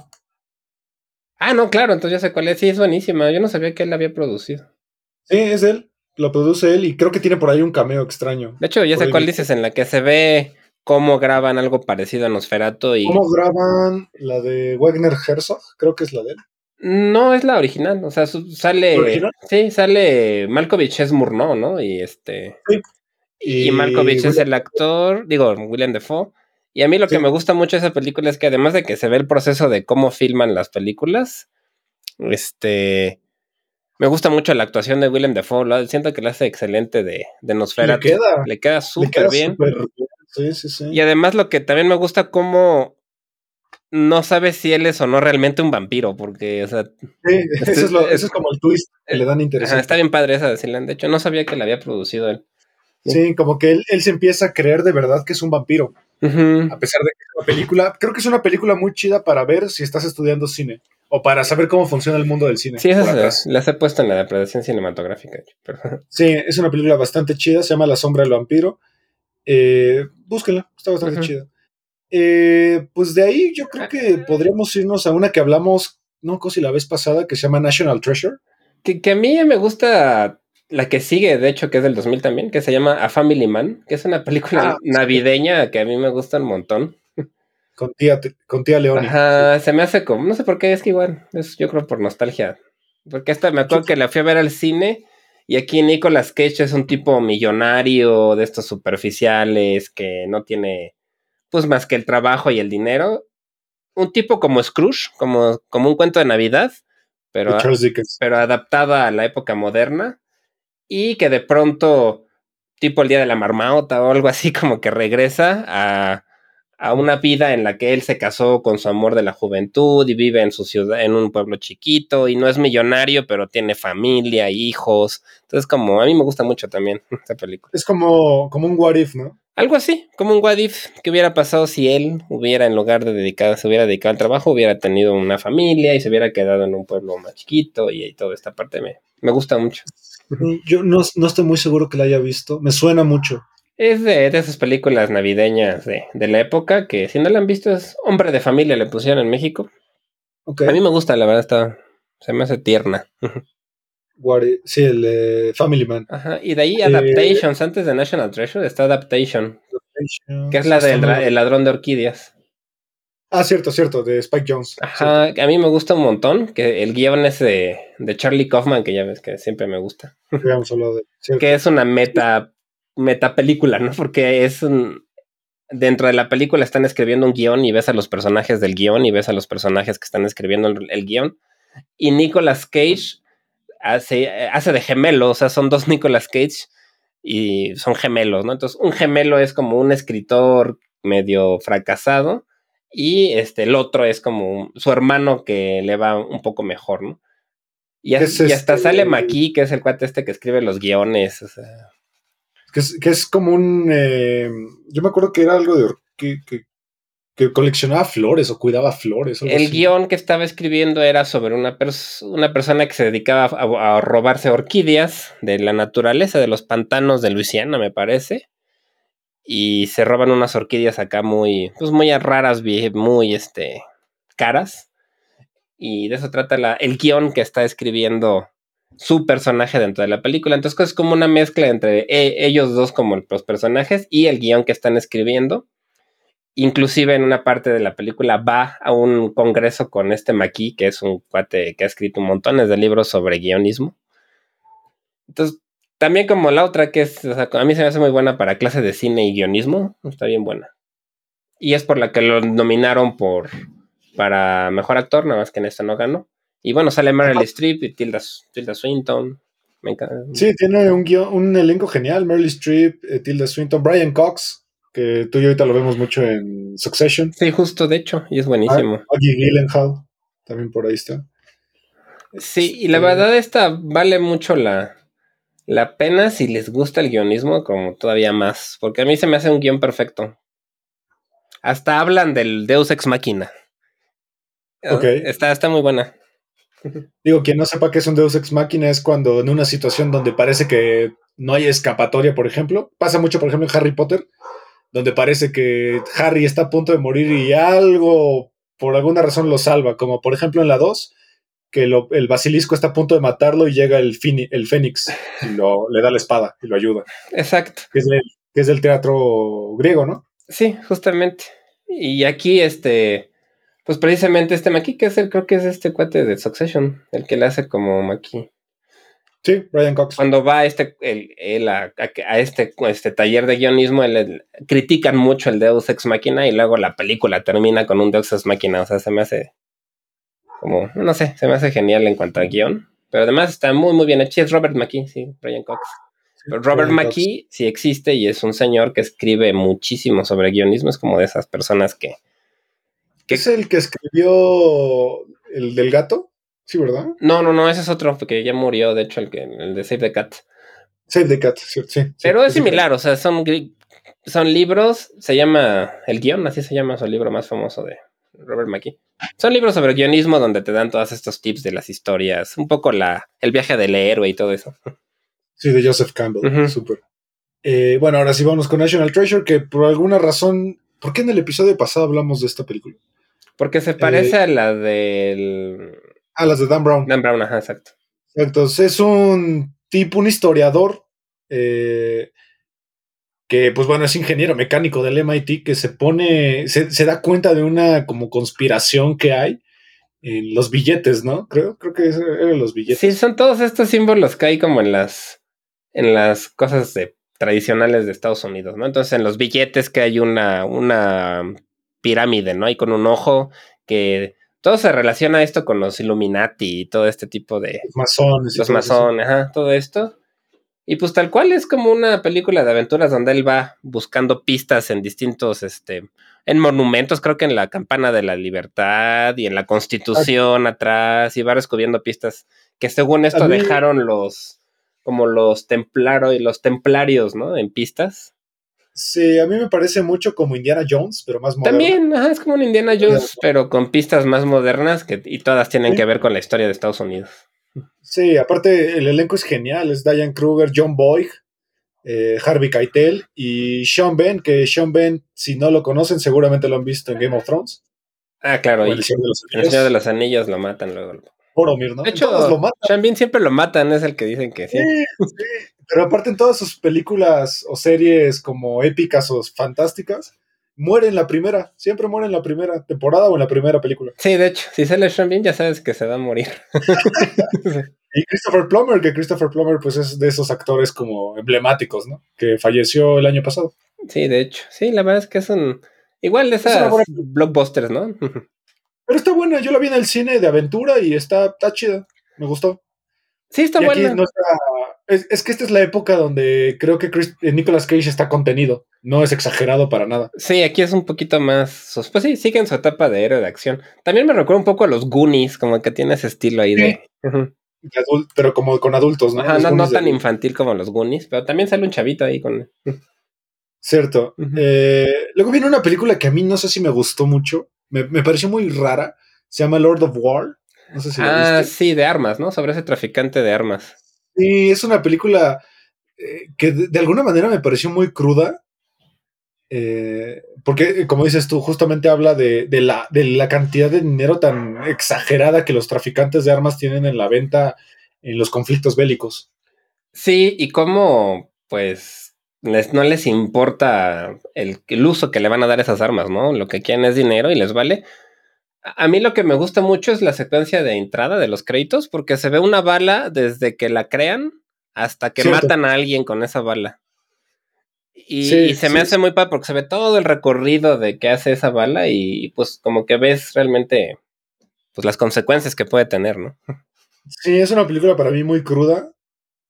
Ah, no, claro, entonces ya sé cuál es. Sí, es buenísima. Yo no sabía que él la había producido. Sí, es él. Lo produce él y creo que tiene por ahí un cameo extraño. De hecho, ya sé cuál dices, en la que se ve cómo graban algo parecido a Nosferatu y... ¿Cómo graban la de Wagner Herzog? Creo que es la de él. No, es la original. O sea, sale... ¿La original? Sí, sale... Malkovich es Murnau, ¿no? Y este... Y, Malkovich es el actor, digo, William Defoe. Y a mí lo que me gusta mucho de esa película es que además de que se ve el proceso de cómo filman las películas, este... Me gusta mucho la actuación de Willem Dafoe. lo- Siento que lo hace excelente de, de Nosferatu. Le queda. Le queda súper bien. súper bien. Sí, sí, sí. Y además lo que también me gusta cómo no sabes si él es o no realmente un vampiro, porque, o sea, Sí, eso, es lo- eso es como el twist que le dan ajá, interesante. está bien padre esa de Silan. De hecho, no sabía que la había producido él. Sí, como que él, él se empieza a creer de verdad que es un vampiro, a pesar de que es una película. Creo que es una película muy chida para ver si estás estudiando cine o para saber cómo funciona el mundo del cine. Sí, esas las he puesto en la depredación cinematográfica. pero- Sí, es una película bastante chida, se llama La sombra del vampiro. Eh, búsquenla, está bastante chida. Eh, pues de ahí yo creo que podríamos irnos a una que hablamos, no sé si la vez pasada, que se llama National Treasure. Que, que a mí me gusta la que sigue, de hecho, que es del 2000 también, que se llama A Family Man, que es una película Ah, sí. navideña que a mí me gusta un montón. Con tía, con tía Leoni. Ajá, se me hace como, no sé por qué, es que igual, es yo creo por nostalgia. Porque esta me acuerdo que la fui a ver al cine y aquí Nicolas Cage es un tipo millonario de estos superficiales que no tiene pues más que el trabajo y el dinero. Un tipo como Scrooge, como, como un cuento de Navidad, pero, pero adaptada a la época moderna y que de pronto, tipo el día de la marmota o algo así, como que regresa a, a una vida en la que él se casó con su amor de la juventud y vive en su ciudad, en un pueblo chiquito y no es millonario, pero tiene familia, hijos. Entonces, como a mí me gusta mucho también esta película. Es como, como un what if, ¿no? Algo así, como un what if, que hubiera pasado si él hubiera, en lugar de dedicar, se hubiera dedicado al trabajo, hubiera tenido una familia y se hubiera quedado en un pueblo más chiquito y, y toda esta parte me, me gusta mucho. Yo no, no estoy muy seguro que la haya visto. Me suena mucho. Es de, de esas películas navideñas de, de la época que si no la han visto es Hombre de Familia, le pusieron en México. A mí me gusta, la verdad, está, Se me hace tierna. Sí, el de Family Man. Ajá. Y de ahí Eh, Adaptations, antes de National Treasure está Adaptation, que es la del el ladrón de orquídeas. Ah, cierto, cierto, de Spike Jones. Ajá, a mí me gusta un montón, que el guion es de, de Charlie Kaufman, que ya ves que siempre me gusta. De que es una meta, meta película, ¿no? Porque es un, dentro de la película están escribiendo un guion y ves a los personajes del guion y ves a los personajes que están escribiendo el, el guion. Y Nicolas Cage hace, hace de gemelo, o sea, son dos Nicolas Cage y son gemelos, ¿no? Entonces, un gemelo es como un escritor medio fracasado y este, el otro es como su hermano que le va un poco mejor, ¿no? Y, as- Es y hasta este- sale Maki, que es el cuate este que escribe los guiones, o sea, Que es, que es como un. eh, yo me acuerdo que era algo de. que, que, que coleccionaba flores o cuidaba flores. algo El así. guion que estaba escribiendo era sobre una, pers- una persona que se dedicaba a, a robarse orquídeas de la naturaleza, de los pantanos de Luisiana, me parece. Y se roban unas orquídeas acá muy, pues muy raras, muy este, caras. Y de eso trata la, el guion que está escribiendo su personaje dentro de la película. Entonces es como una mezcla entre e- ellos dos como los personajes y el guion que están escribiendo. Inclusive en una parte de la película va a un congreso con este Maki, que es un cuate que ha escrito montones de libros sobre guionismo. Entonces, también como la otra que es, o sea, a mí se me hace muy buena para clases de cine y guionismo, está bien buena. Y es por la que lo nominaron por para mejor actor, nada más que en esta no ganó. Y bueno, sale Meryl. Streep y Tilda, Tilda Swinton. Me encanta. Sí, tiene un, guión- un elenco genial. Meryl Streep, eh, Tilda Swinton, Brian Cox, que tú y yo ahorita lo vemos mucho en Succession. Sí, justo, de hecho, y es buenísimo. Maggie Gyllenhaal, también por ahí está. Sí, y la Este, verdad esta vale mucho la, la pena si les gusta el guionismo, como todavía más, porque a mí se me hace un guion perfecto. Hasta hablan del Deus Ex Machina. Ok. Está, está muy buena. Digo, quien no sepa qué es un Deus Ex Machina es cuando en una situación donde parece que no hay escapatoria, por ejemplo, pasa mucho, por ejemplo, en Harry Potter, donde parece que Harry está a punto de morir y algo, por alguna razón, lo salva, como por ejemplo en la 2, que lo- el basilisco está a punto de matarlo y llega el, fini- el Fénix y lo, le da la espada y lo ayuda, Exacto. que es, del, que es del teatro griego, ¿no? Sí, justamente. Y aquí, este, pues precisamente este Maki, que es el, creo que es este cuate de Succession, el que le hace como Maki. Sí, Brian Cox. cuando va a este, el, él a, a- a este, este taller de guionismo, él- critican mucho el Deus Ex Machina y luego la película termina con un Deus Ex Machina. O sea, se me hace como, no sé, se me hace genial en cuanto a guion. Pero además está muy, muy bien hecho. Es Robert McKee, sí, Brian Cox. Pero Robert Brian Cox. McKee sí existe y es un señor que escribe muchísimo sobre guionismo. Es como de esas personas que... que- ¿Es el que escribió el del gato? Sí, ¿verdad? No, no, no, ese es otro, porque ya murió, de hecho, el, que, el de Save the Cat. Save the Cat, sí. sí, sí, Pero es sí. similar, o sea, son, son libros, se llama El guion, así se llama su libro más famoso de Robert McKee. Son libros sobre guionismo donde te dan todos estos tips de las historias, un poco la, el viaje del héroe y todo eso. Sí, de Joseph Campbell. Ujú. Súper. Eh, bueno, ahora sí vamos con National Treasure, que por alguna razón. ¿Por qué en el episodio pasado hablamos de esta película? Porque se parece a la del Ah, las de Dan Brown. Dan Brown, ajá, exacto. Entonces es un tipo, un historiador. eh, que, pues bueno, es ingeniero mecánico del MIT, que se pone. Se, se da cuenta de una como conspiración que hay en los billetes, ¿no? Creo, creo que eran los billetes. Sí, son todos estos símbolos que hay como en las, en las cosas de- tradicionales de Estados Unidos, ¿no? Entonces en los billetes que hay una, una pirámide, ¿no? Hay con un ojo que todo se relaciona esto con los Illuminati y todo este tipo de Los masones. los masones, ajá, todo esto. Y pues tal cual es como una película de aventuras donde él va buscando pistas en distintos, este, en monumentos, creo que en la campana de la libertad y en la constitución atrás, y va descubriendo pistas que según esto mí- dejaron los, como los templarios y los templarios, ¿no? En pistas. Sí, a mí me parece mucho como Indiana Jones, pero más moderno. También, ajá, es como un Indiana Jones, pero con pistas más modernas que, y todas tienen Sí. que ver con la historia de Estados Unidos. Sí, aparte el elenco es genial, es Diane Kruger, John Boyd, eh, Harvey Keitel y Sean Ben, que Sean Ben, si no lo conocen, seguramente lo han visto en Game of Thrones. Ah, claro, o y El Señor de los el. Señor de los Anillos lo matan luego. Boromir, ¿no? De En hecho, todas lo matan. Sean Bean siempre lo matan, es el que dicen que sí. Sí, sí. Pero aparte en todas sus películas o series como épicas o fantásticas, muere en la primera. Siempre muere en la primera temporada o en la primera película. Sí, de hecho, si sale Sean Bean ya sabes que se va a morir. Y Christopher Plummer, que Christopher Plummer pues es de esos actores como emblemáticos, ¿no? Que falleció el año pasado. Sí, de hecho. Sí, la verdad es que es un... Igual de Es esas buena- blockbusters, ¿no? Pero está buena, yo la vi en el cine de aventura y está, está chida. Me gustó. Sí, está y aquí buena. no está. Es, es que esta es la época donde creo que Chris- eh, Nicolas Cage está contenido. No es exagerado para nada. Sí, aquí es un poquito más. Pues sí, sigue en su etapa de héroe de acción. También me recuerda un poco a los Goonies, como que tiene ese estilo ahí de. De pero como con adultos, ¿no? Ajá, no, no de- tan infantil como los Goonies, pero también sale un chavito ahí con. Cierto. Eh, luego viene una película que a mí no sé si me gustó mucho. Me, me pareció muy rara. Se llama Lord of War. No sé si Ah, sí, de armas, ¿no? Sobre ese traficante de armas. Sí, es una película eh, que de, de alguna manera me pareció muy cruda. eh, porque, eh, como dices tú, justamente habla de, de la, de la cantidad de dinero tan exagerada que los traficantes de armas tienen en la venta en los conflictos bélicos. Sí, y cómo, pues, les, no les importa el, el uso que le van a dar esas armas, ¿no? Lo que quieren es dinero y les vale. A mí lo que me gusta mucho es la secuencia de entrada de los créditos, porque se ve una bala desde que la crean hasta que Cierto. matan a alguien con esa bala. Y, Sí, y se me sí, hace muy padre porque se ve todo el recorrido de que hace esa bala y pues como que ves realmente pues las consecuencias que puede tener, ¿no? Sí, es una película para mí muy cruda.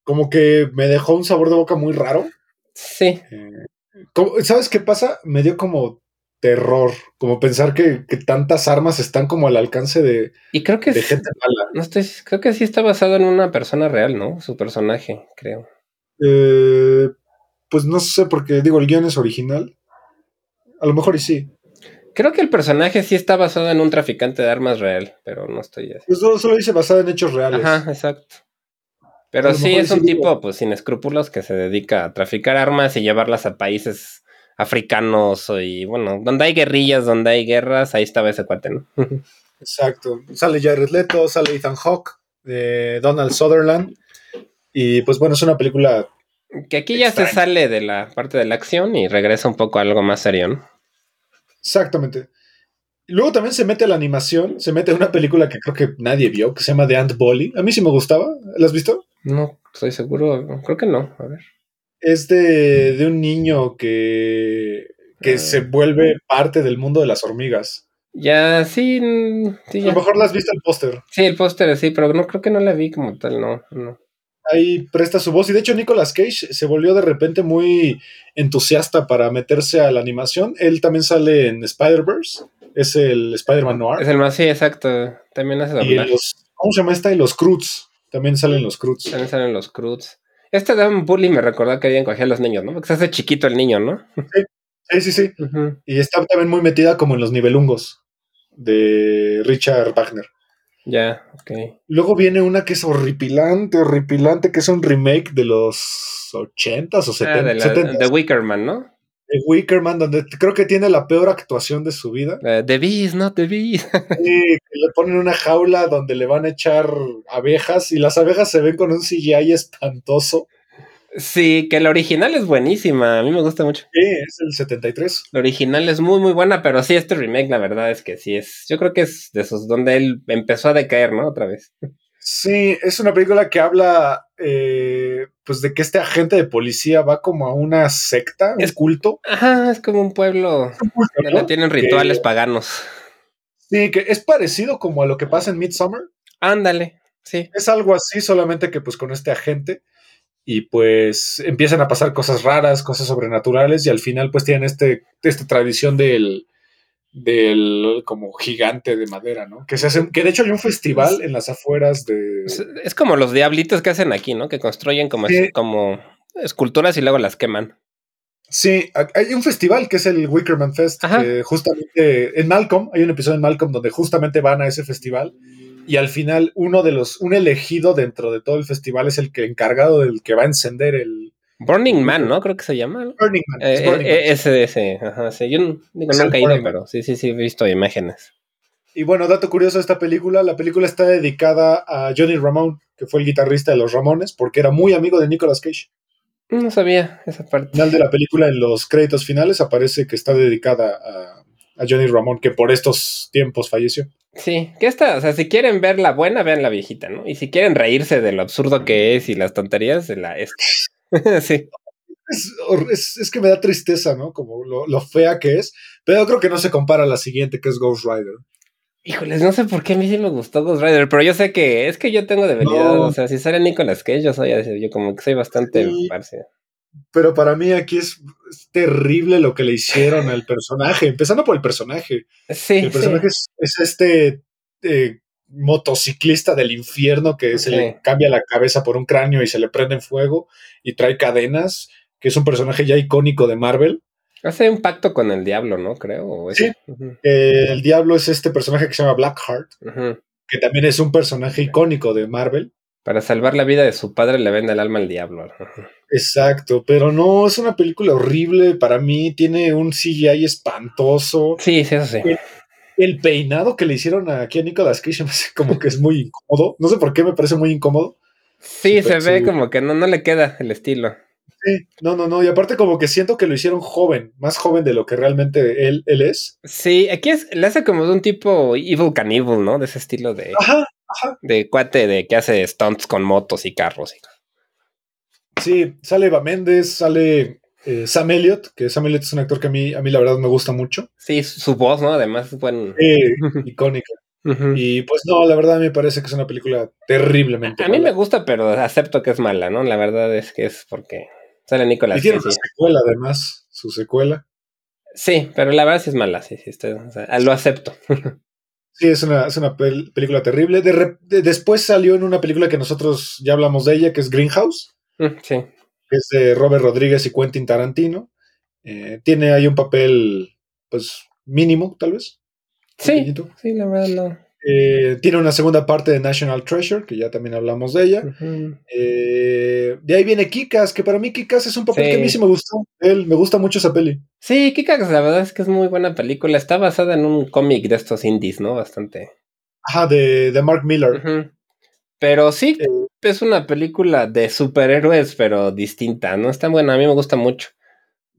Como que me dejó un sabor de boca muy raro. Sí, Eh, ¿Sabes qué pasa? Me dio como terror, como pensar que, que tantas armas están como al alcance de, y creo que de es- gente mala. No estoy, creo que sí está basado en una persona real, ¿no? Su personaje, creo. Eh, pues no sé, porque digo, el guion es original. A lo mejor y sí. Creo que el personaje sí está basado en un traficante de armas real, pero no estoy así. Pues solo, solo dice basada en hechos reales. Ajá, exacto. Pero sí es sí un digo- tipo, pues, sin escrúpulos que se dedica a traficar armas y llevarlas a países africanos y, bueno, donde hay guerrillas, donde hay guerras, ahí estaba ese cuate, ¿no? Exacto. Sale Jared Leto, sale Ethan Hawke, de Donald Sutherland. Y pues bueno, es una película. que aquí ya se sale de la parte de la acción y regresa un poco a algo más serio, ¿no? Exactamente. Luego también se mete a la animación, se mete a una película que creo que nadie vio, que se llama The Ant Bully. A mí sí me gustaba. ¿La has visto? No, estoy seguro, creo que no, a ver. Es de, de un niño que, que Ah. se vuelve parte del mundo de las hormigas. Ya, sí, mm, A lo mejor la has visto el póster. Sí, el póster sí, pero no creo que no la vi como tal, no, no. Ahí presta su voz. Y de hecho, Nicolas Cage se volvió de repente muy entusiasta para meterse a la animación. Él también sale en Spider-Verse. Es el Spider-Man Noir. Es el más, sí, exacto. También hace doblaje. los. ¿Cómo se llama esta? Y los Croods. También salen los Croods. También salen los Croods. Este Dan Bully me recordó que habían cogido a los niños, ¿no? Porque se hace chiquito el niño, ¿no? Sí, sí, sí. Ujú. Y está también muy metida como en los nivelungos de Richard Wagner. Ya, ok. Luego viene una que es horripilante, horripilante, que es un remake de los 80s o 70s. Ah, de, la, 70s, de Wickerman, ¿no? De Wickerman, donde creo que tiene la peor actuación de su vida. Eh, The Bees, no The Bees. Sí, le ponen una jaula donde le van a echar abejas y las abejas se ven con un CGI espantoso. sí, que la original es buenísima. A mí me gusta mucho. Sí, es el 73. La original es muy, muy buena, pero sí, este remake, la verdad es que sí es. Yo creo que es de esos donde él empezó a decaer, ¿no? Otra vez. Sí, es una película que habla eh, pues de que este agente de policía va como a una secta, un Es- culto. Ajá, es como un pueblo Un culto, donde ¿no? tienen Que- rituales paganos. sí, que es parecido como a lo que pasa en Midsummer. Ándale, sí. Es algo así, solamente que pues con este agente. Y pues empiezan a pasar cosas raras, cosas sobrenaturales, y al final pues tienen este, esta tradición del, del como gigante de madera, ¿no? Que se hacen, que de hecho hay un festival en las afueras de. Es, como los diablitos que hacen aquí, ¿no? Que construyen como, como esculturas y luego las queman. Sí, ha- hay un festival que es el Wickerman Fest, Ajá. que justamente en Malcolm, hay un episodio en Malcolm donde justamente van a ese festival y al final uno de los, un elegido dentro de todo el festival es el que encargado del que va a encender el Burning Man, ¿no? Creo que se llama. Burning Man. Eh, Burning eh, Man. ese, ese, ajá, sí. Yo digo, Es nunca he ido, pero sí, sí, sí, he visto imágenes. Y bueno, dato curioso de esta película, la película está dedicada a Johnny Ramone, que fue el guitarrista de los Ramones, porque era muy amigo de Nicolas Cage. No sabía esa parte. Al final de la película, en los créditos finales, aparece que está dedicada a, a Johnny Ramone, que por estos tiempos falleció. Sí, que esta, o sea, si quieren ver la buena, vean la viejita, ¿no? Y si quieren reírse de lo absurdo que es y las tonterías, de la esta. sí. Es, es- es que me da tristeza, ¿no? Como lo, lo fea que es. Pero creo que no se compara a la siguiente, que es Ghost Rider. Híjoles, no sé por qué a mí sí me gustó Ghost Rider, pero yo sé que es que yo tengo debilidad. No. O sea, si sale Nicolas Cage, yo soy así, yo como que soy bastante Sí. parce. Pero para mí aquí es, es terrible lo que le hicieron al personaje. Empezando por el personaje. Sí, El sí. personaje es, es este eh, motociclista del infierno que se le cambia la cabeza por un cráneo y se le prende en fuego y trae cadenas, que es un personaje ya icónico de Marvel. Hace un pacto con el diablo, ¿no? Creo. Sí. Eh, el diablo es este personaje que se llama Blackheart, que también es un personaje icónico de Marvel. Para salvar la vida de su padre le vende el alma al diablo. Exacto, pero no, es una película horrible para mí, tiene un CGI espantoso. Sí, sí, eso sí. El peinado que le hicieron aquí a Nicolas Cage como que es muy incómodo. No sé por qué me parece muy incómodo. Sí, se ve sí. como que no, no le queda el estilo. Sí, no, no, no. Y aparte como que siento que lo hicieron joven, más joven de lo que realmente él, él es. Sí, aquí es, le hace como de un tipo Evil Cannibal, ¿no? De ese estilo de, Ajá, de cuate de que hace stunts con motos y carros. y- sí, sale Eva Méndez, sale eh, Sam Elliott, que Sam Elliott es un actor que a mí, a mí la verdad me gusta mucho. Sí, su su voz, ¿no? Además es buen. Eh, icónica. Y pues no, la verdad me parece que es una película terriblemente A mí me gusta, pero acepto que es mala, ¿no? La verdad es que es porque sale Nicolas Y tiene sí. secuela además, su secuela. Sí, pero la verdad sí es mala, sí, sí, estoy- o sea, lo acepto. Sí, es una, es una pel- película terrible. De re- de- después salió en una película que nosotros ya hablamos de ella, que es Greenhouse, Mm, sí. Que es de Robert Rodríguez y Quentin Tarantino. Eh, tiene ahí un papel, pues, mínimo, tal vez. Sí, pequeñito. sí, la verdad no. Eh, tiene una segunda parte de National Treasure, que ya también hablamos de ella. Eh, de ahí viene Kikas, que para mí Kikas es un papel Sí. que a mí sí me gustó. Él, me gusta mucho esa peli. Sí, Kikax, la verdad es que es muy buena película. Está basada en un cómic de estos indies, ¿no? Bastante. Ajá, de, de Mark Miller. Pero sí, es una película de superhéroes, pero distinta, ¿no? Está buena, a mí me gusta mucho.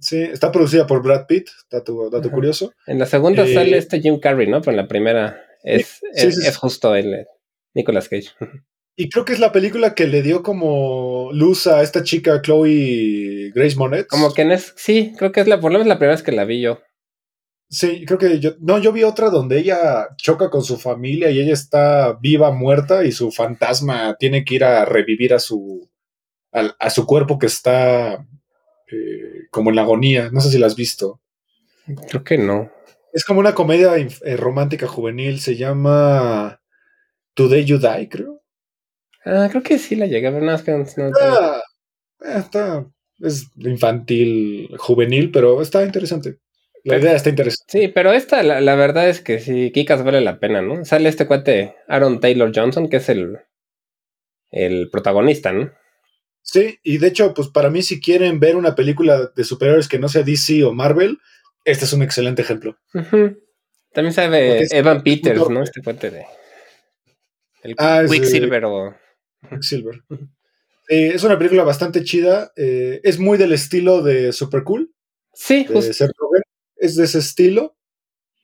Sí, está producida por Brad Pitt, dato, dato curioso. En la segunda Eh, sale este Jim Carrey, ¿no? Pero en la primera es, sí, es, sí, sí. es justo el eh, Nicolas Cage. Y creo que es la película que le dio como luz a esta chica Chloe Grace Monet. Como que en es, sí, creo que es la, por lo menos la primera vez que la vi yo. Sí, creo que yo. No, yo vi otra donde ella choca con su familia y ella está viva, muerta, y su fantasma tiene que ir a revivir a su. a, a su cuerpo que está eh, como en la agonía. No sé si la has visto. Creo que no. Es como una comedia eh, romántica juvenil. Se llama Today You Die, creo. Ah, creo que sí la llegué a ver, nada más que no, no- Ah, eh, está. Es infantil, juvenil, pero está interesante. La idea está interesante. Sí, pero esta, la, la verdad es que sí, Kikas vale la pena, ¿no? Sale este cuate Aaron Taylor Johnson, que es el, el protagonista, ¿no? Sí, y de hecho, pues para mí, si quieren ver una película de superhéroes que no sea DC o Marvel, este es un excelente ejemplo. También sabe es Evan Peters. ¿no? Este cuate de. El Ah, es, Quicksilver o. Silver. Eh, es una película bastante chida. eh, es muy del estilo de Super Cool, Sí, de justo. Rogen. Es de ese estilo.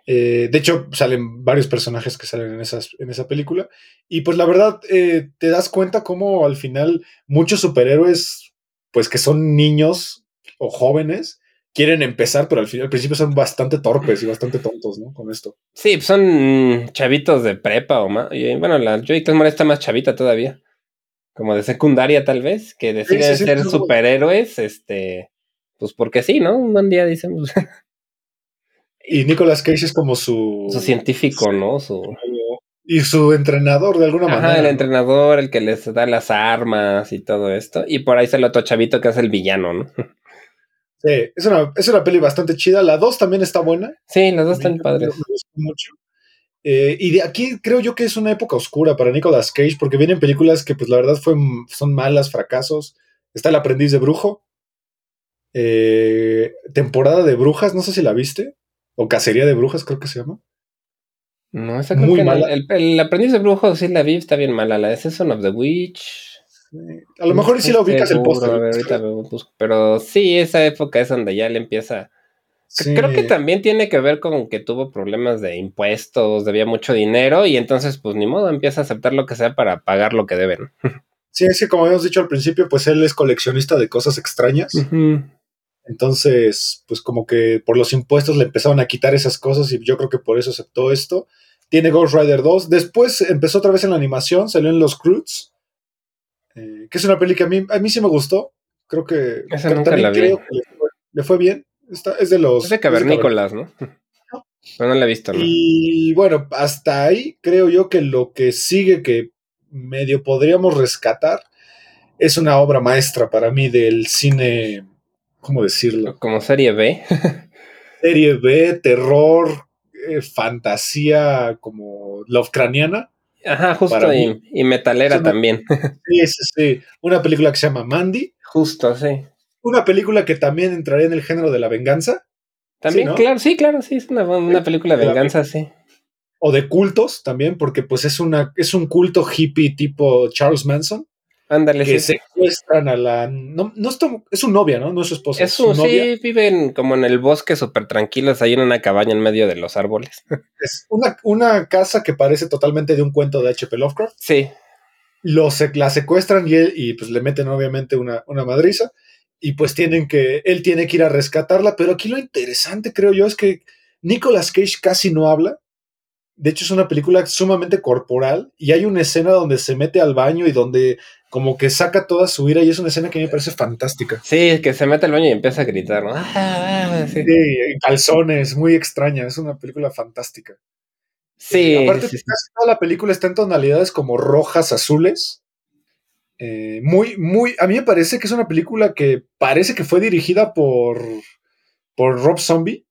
Eh, de hecho, salen varios personajes que salen en, esas, en esa película. Y pues la verdad, eh, te das cuenta cómo al final muchos superhéroes, pues que son niños o jóvenes, quieren empezar, pero al, fin, al principio son bastante torpes y bastante tontos, ¿no? Con esto. Sí, pues son chavitos de prepa o más. Y, bueno, la Joy Clasmore está más chavita todavía. Como de secundaria, tal vez, que deciden sí, sí, ser superhéroes, este. Pues porque sí, ¿no? Un buen día dicen. pues, Y Nicolas Cage es como su... su científico, ¿no? Su. Y su entrenador, de alguna Ajá, manera. el entrenador, el que les da las armas y todo esto. Y por ahí sale otro chavito que es el villano, ¿no? Sí, es una, es una peli bastante chida. La 2 también está buena. Sí, los dos están padres. Me gustó mucho. Eh, y de aquí creo yo que es una época oscura para Nicolas Cage, porque vienen películas que, pues, la verdad fue, son malas, fracasos. Está El aprendiz de brujo. Eh, temporada de brujas, no sé si la viste. O cacería de brujas, creo que se llama. No, esa creo Muy que no. mala. El, el aprendiz de brujo sí la vi, está bien mala. La de Season of the Witch. A lo mejor y si lo ubicas el póster. ahorita busco. Pero sí, esa época es donde ya le empieza. Sí. Creo que también tiene que ver con que tuvo problemas de impuestos, debía mucho dinero y entonces, pues ni modo, empieza a aceptar lo que sea para pagar lo que deben. Sí, es que como habíamos dicho al principio, pues él es coleccionista de cosas extrañas. Entonces, pues como que por los impuestos le empezaron a quitar esas cosas y yo creo que por eso aceptó esto. Tiene Ghost Rider 2. Después empezó otra vez en la animación, salió en Los Croods, eh, que es una peli que a mí, a mí sí me gustó. Creo que, Esa nunca también la vi. creo que le fue, le fue bien. Está- es de los... Es de cavernícolas, ¿no? Pero no la he visto, ¿no? Y bueno, hasta ahí creo yo que lo que sigue que medio podríamos rescatar es una obra maestra para mí del cine, ¿cómo decirlo? Como serie B. Serie B, terror, eh, fantasía como Lovecraniana. Ajá, justo, y, metalera una- también. Sí, sí, sí. Una película que se llama Mandy. justo, sí. Una película que también entraría en el género de la venganza También, Sí, ¿no? claro, sí, claro, sí, es una, una película de venganza, sí. o de cultos también, porque pues es, una, es un culto hippie tipo Charles Manson. Ándale, que sí. secuestran a la. No, no es, tu- es su novia, ¿no? No es su esposa. Es su novia. sí, viven como en el bosque súper tranquilos, ahí en una cabaña en medio de los árboles. Es una, una casa que parece totalmente de un cuento de H.P. Lovecraft. Sí, Lo sec- la secuestran y, él, y pues le meten obviamente una, una madriza. Y pues tienen que. Él tiene que ir a rescatarla. Pero aquí lo interesante, creo yo, es que Nicolas Cage casi no habla. De hecho, es una película sumamente corporal. Y hay una escena donde se mete al baño y donde como que saca toda su ira. Y es una escena que a mí me parece fantástica. sí, que se mete al baño y empieza a gritar, ¿no? Ah, ah, sí. Sí, en calzones, muy extraña. Es una película fantástica. Sí, Eh, aparte, sí, sí. casi toda la película está en tonalidades como rojas, azules. Eh, muy, muy. A mí me parece que es una película que parece que fue dirigida por, por Rob Zombie.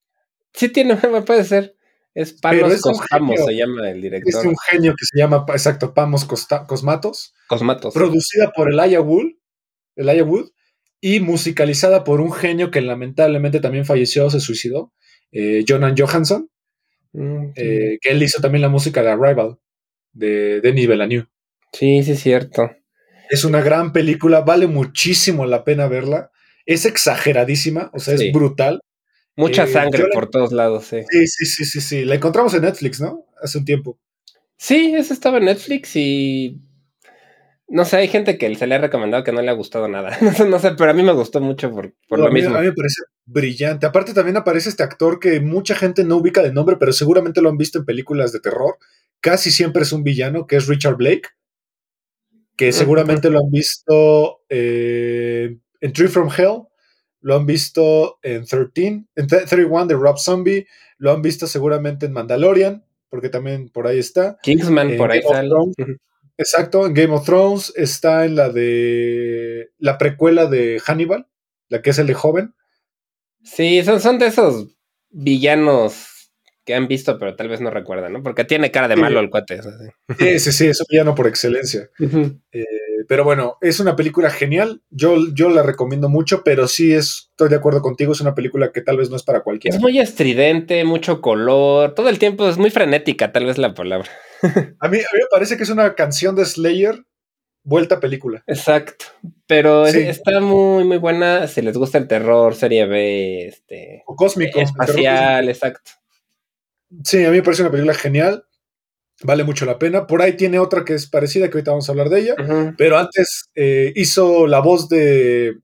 Sí tiene, puede ser. Es Panos es genio. se llama el Es director. un genio que se llama, exacto, Pamos Costa- Cosmatos. Cosmatos. Producida por Elijah Wood, Elijah Wood y musicalizada por un genio que lamentablemente también falleció, se suicidó, eh, Jonan Johansson, Mm, sí. eh, que él hizo también la música de Arrival, de Denis Villeneuve. sí, sí, es cierto. Es una gran película, vale muchísimo la pena verla. Es exageradísima, o sea, Sí. es brutal. Mucha Eh, sangre la- por todos lados, sí. Sí, sí, sí, sí, sí. La encontramos en Netflix, ¿no? Hace un tiempo. Sí, ese estaba en Netflix y. No sé, hay gente que se le ha recomendado que no le ha gustado nada. No sé, pero a mí me gustó mucho por, por No, lo a, mí, mismo. a mí me parece brillante. Aparte también aparece este actor que mucha gente no ubica de nombre, pero seguramente lo han visto en películas de terror. Casi siempre es un villano, que es Richard Blake, que seguramente lo han visto eh, en Tree from Hell, lo han visto en 13, en 31 de Rob Zombie, lo han visto seguramente en Mandalorian, porque también por ahí está. Kingsman en por ahí Game. Thrones. Ujú. Exacto, en Game of Thrones está en la de la precuela de Hannibal, la que es el de joven. Sí, son, son de esos villanos que han visto, pero tal vez no recuerdan, ¿no? Porque tiene cara de Sí. malo el cuate. Sí, sí, sí, es un villano por excelencia. Eh, pero bueno, es una película genial. Yo, yo la recomiendo mucho, pero sí es, estoy de acuerdo contigo, es una película que tal vez no es para cualquiera. Es muy estridente, mucho color, todo el tiempo es muy frenética, tal vez la palabra. A mí, a mí me parece que es una canción de Slayer vuelta a película. Exacto, pero Sí. está muy, muy buena si les gusta el terror, serie B, este, O cósmico. espacial, exacto. Sí, a mí me parece una película genial. Vale mucho la pena. Por ahí tiene otra que es parecida, que ahorita vamos a hablar de ella. Pero antes eh, hizo la voz de,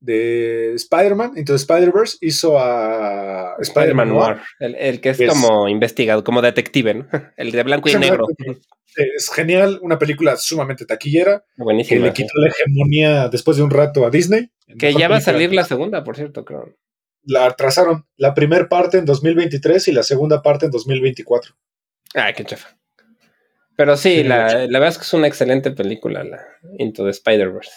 de Spider-Man, Into the Spider-Verse, hizo a Spider-Man Spider-Man Noir. El, el que es Es- como investigado, como detective, ¿no? El de blanco y negro. Es genial, una película sumamente taquillera, que Buenísimo. le quitó la hegemonía después de un rato a Disney. Que ya va a salir la segunda, por cierto, creo. La atrasaron, la primera parte en 2023 y la segunda parte en 2024. Ay, qué chafa. Pero sí, Sí, la, la verdad es que es una excelente película, la Into the Spider-Verse.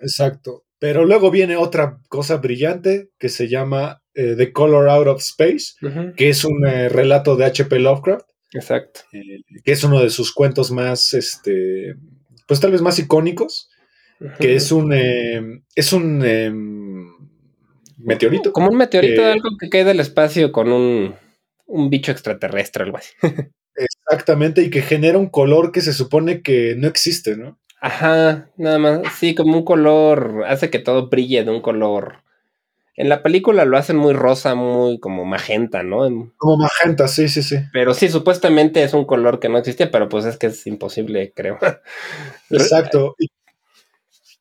Exacto. Pero luego viene otra cosa brillante que se llama eh, The Color Out of Space, que es un eh, relato de H.P. Lovecraft. Exacto. eh, que es uno de sus cuentos más, este, pues tal vez más icónicos, que es un, eh, es un eh, meteorito. Como un meteorito, que- algo que cae del espacio con un un bicho extraterrestre, algo así. Exactamente, y que genera un color que se supone que no existe, ¿no? Ajá, nada más, sí, como un color, hace que todo brille de un color. En la película lo hacen muy rosa, muy como magenta, ¿no? Como magenta, sí, sí, sí. Pero sí, supuestamente es un color que no existía, pero pues es que es imposible, creo. Exacto. Y,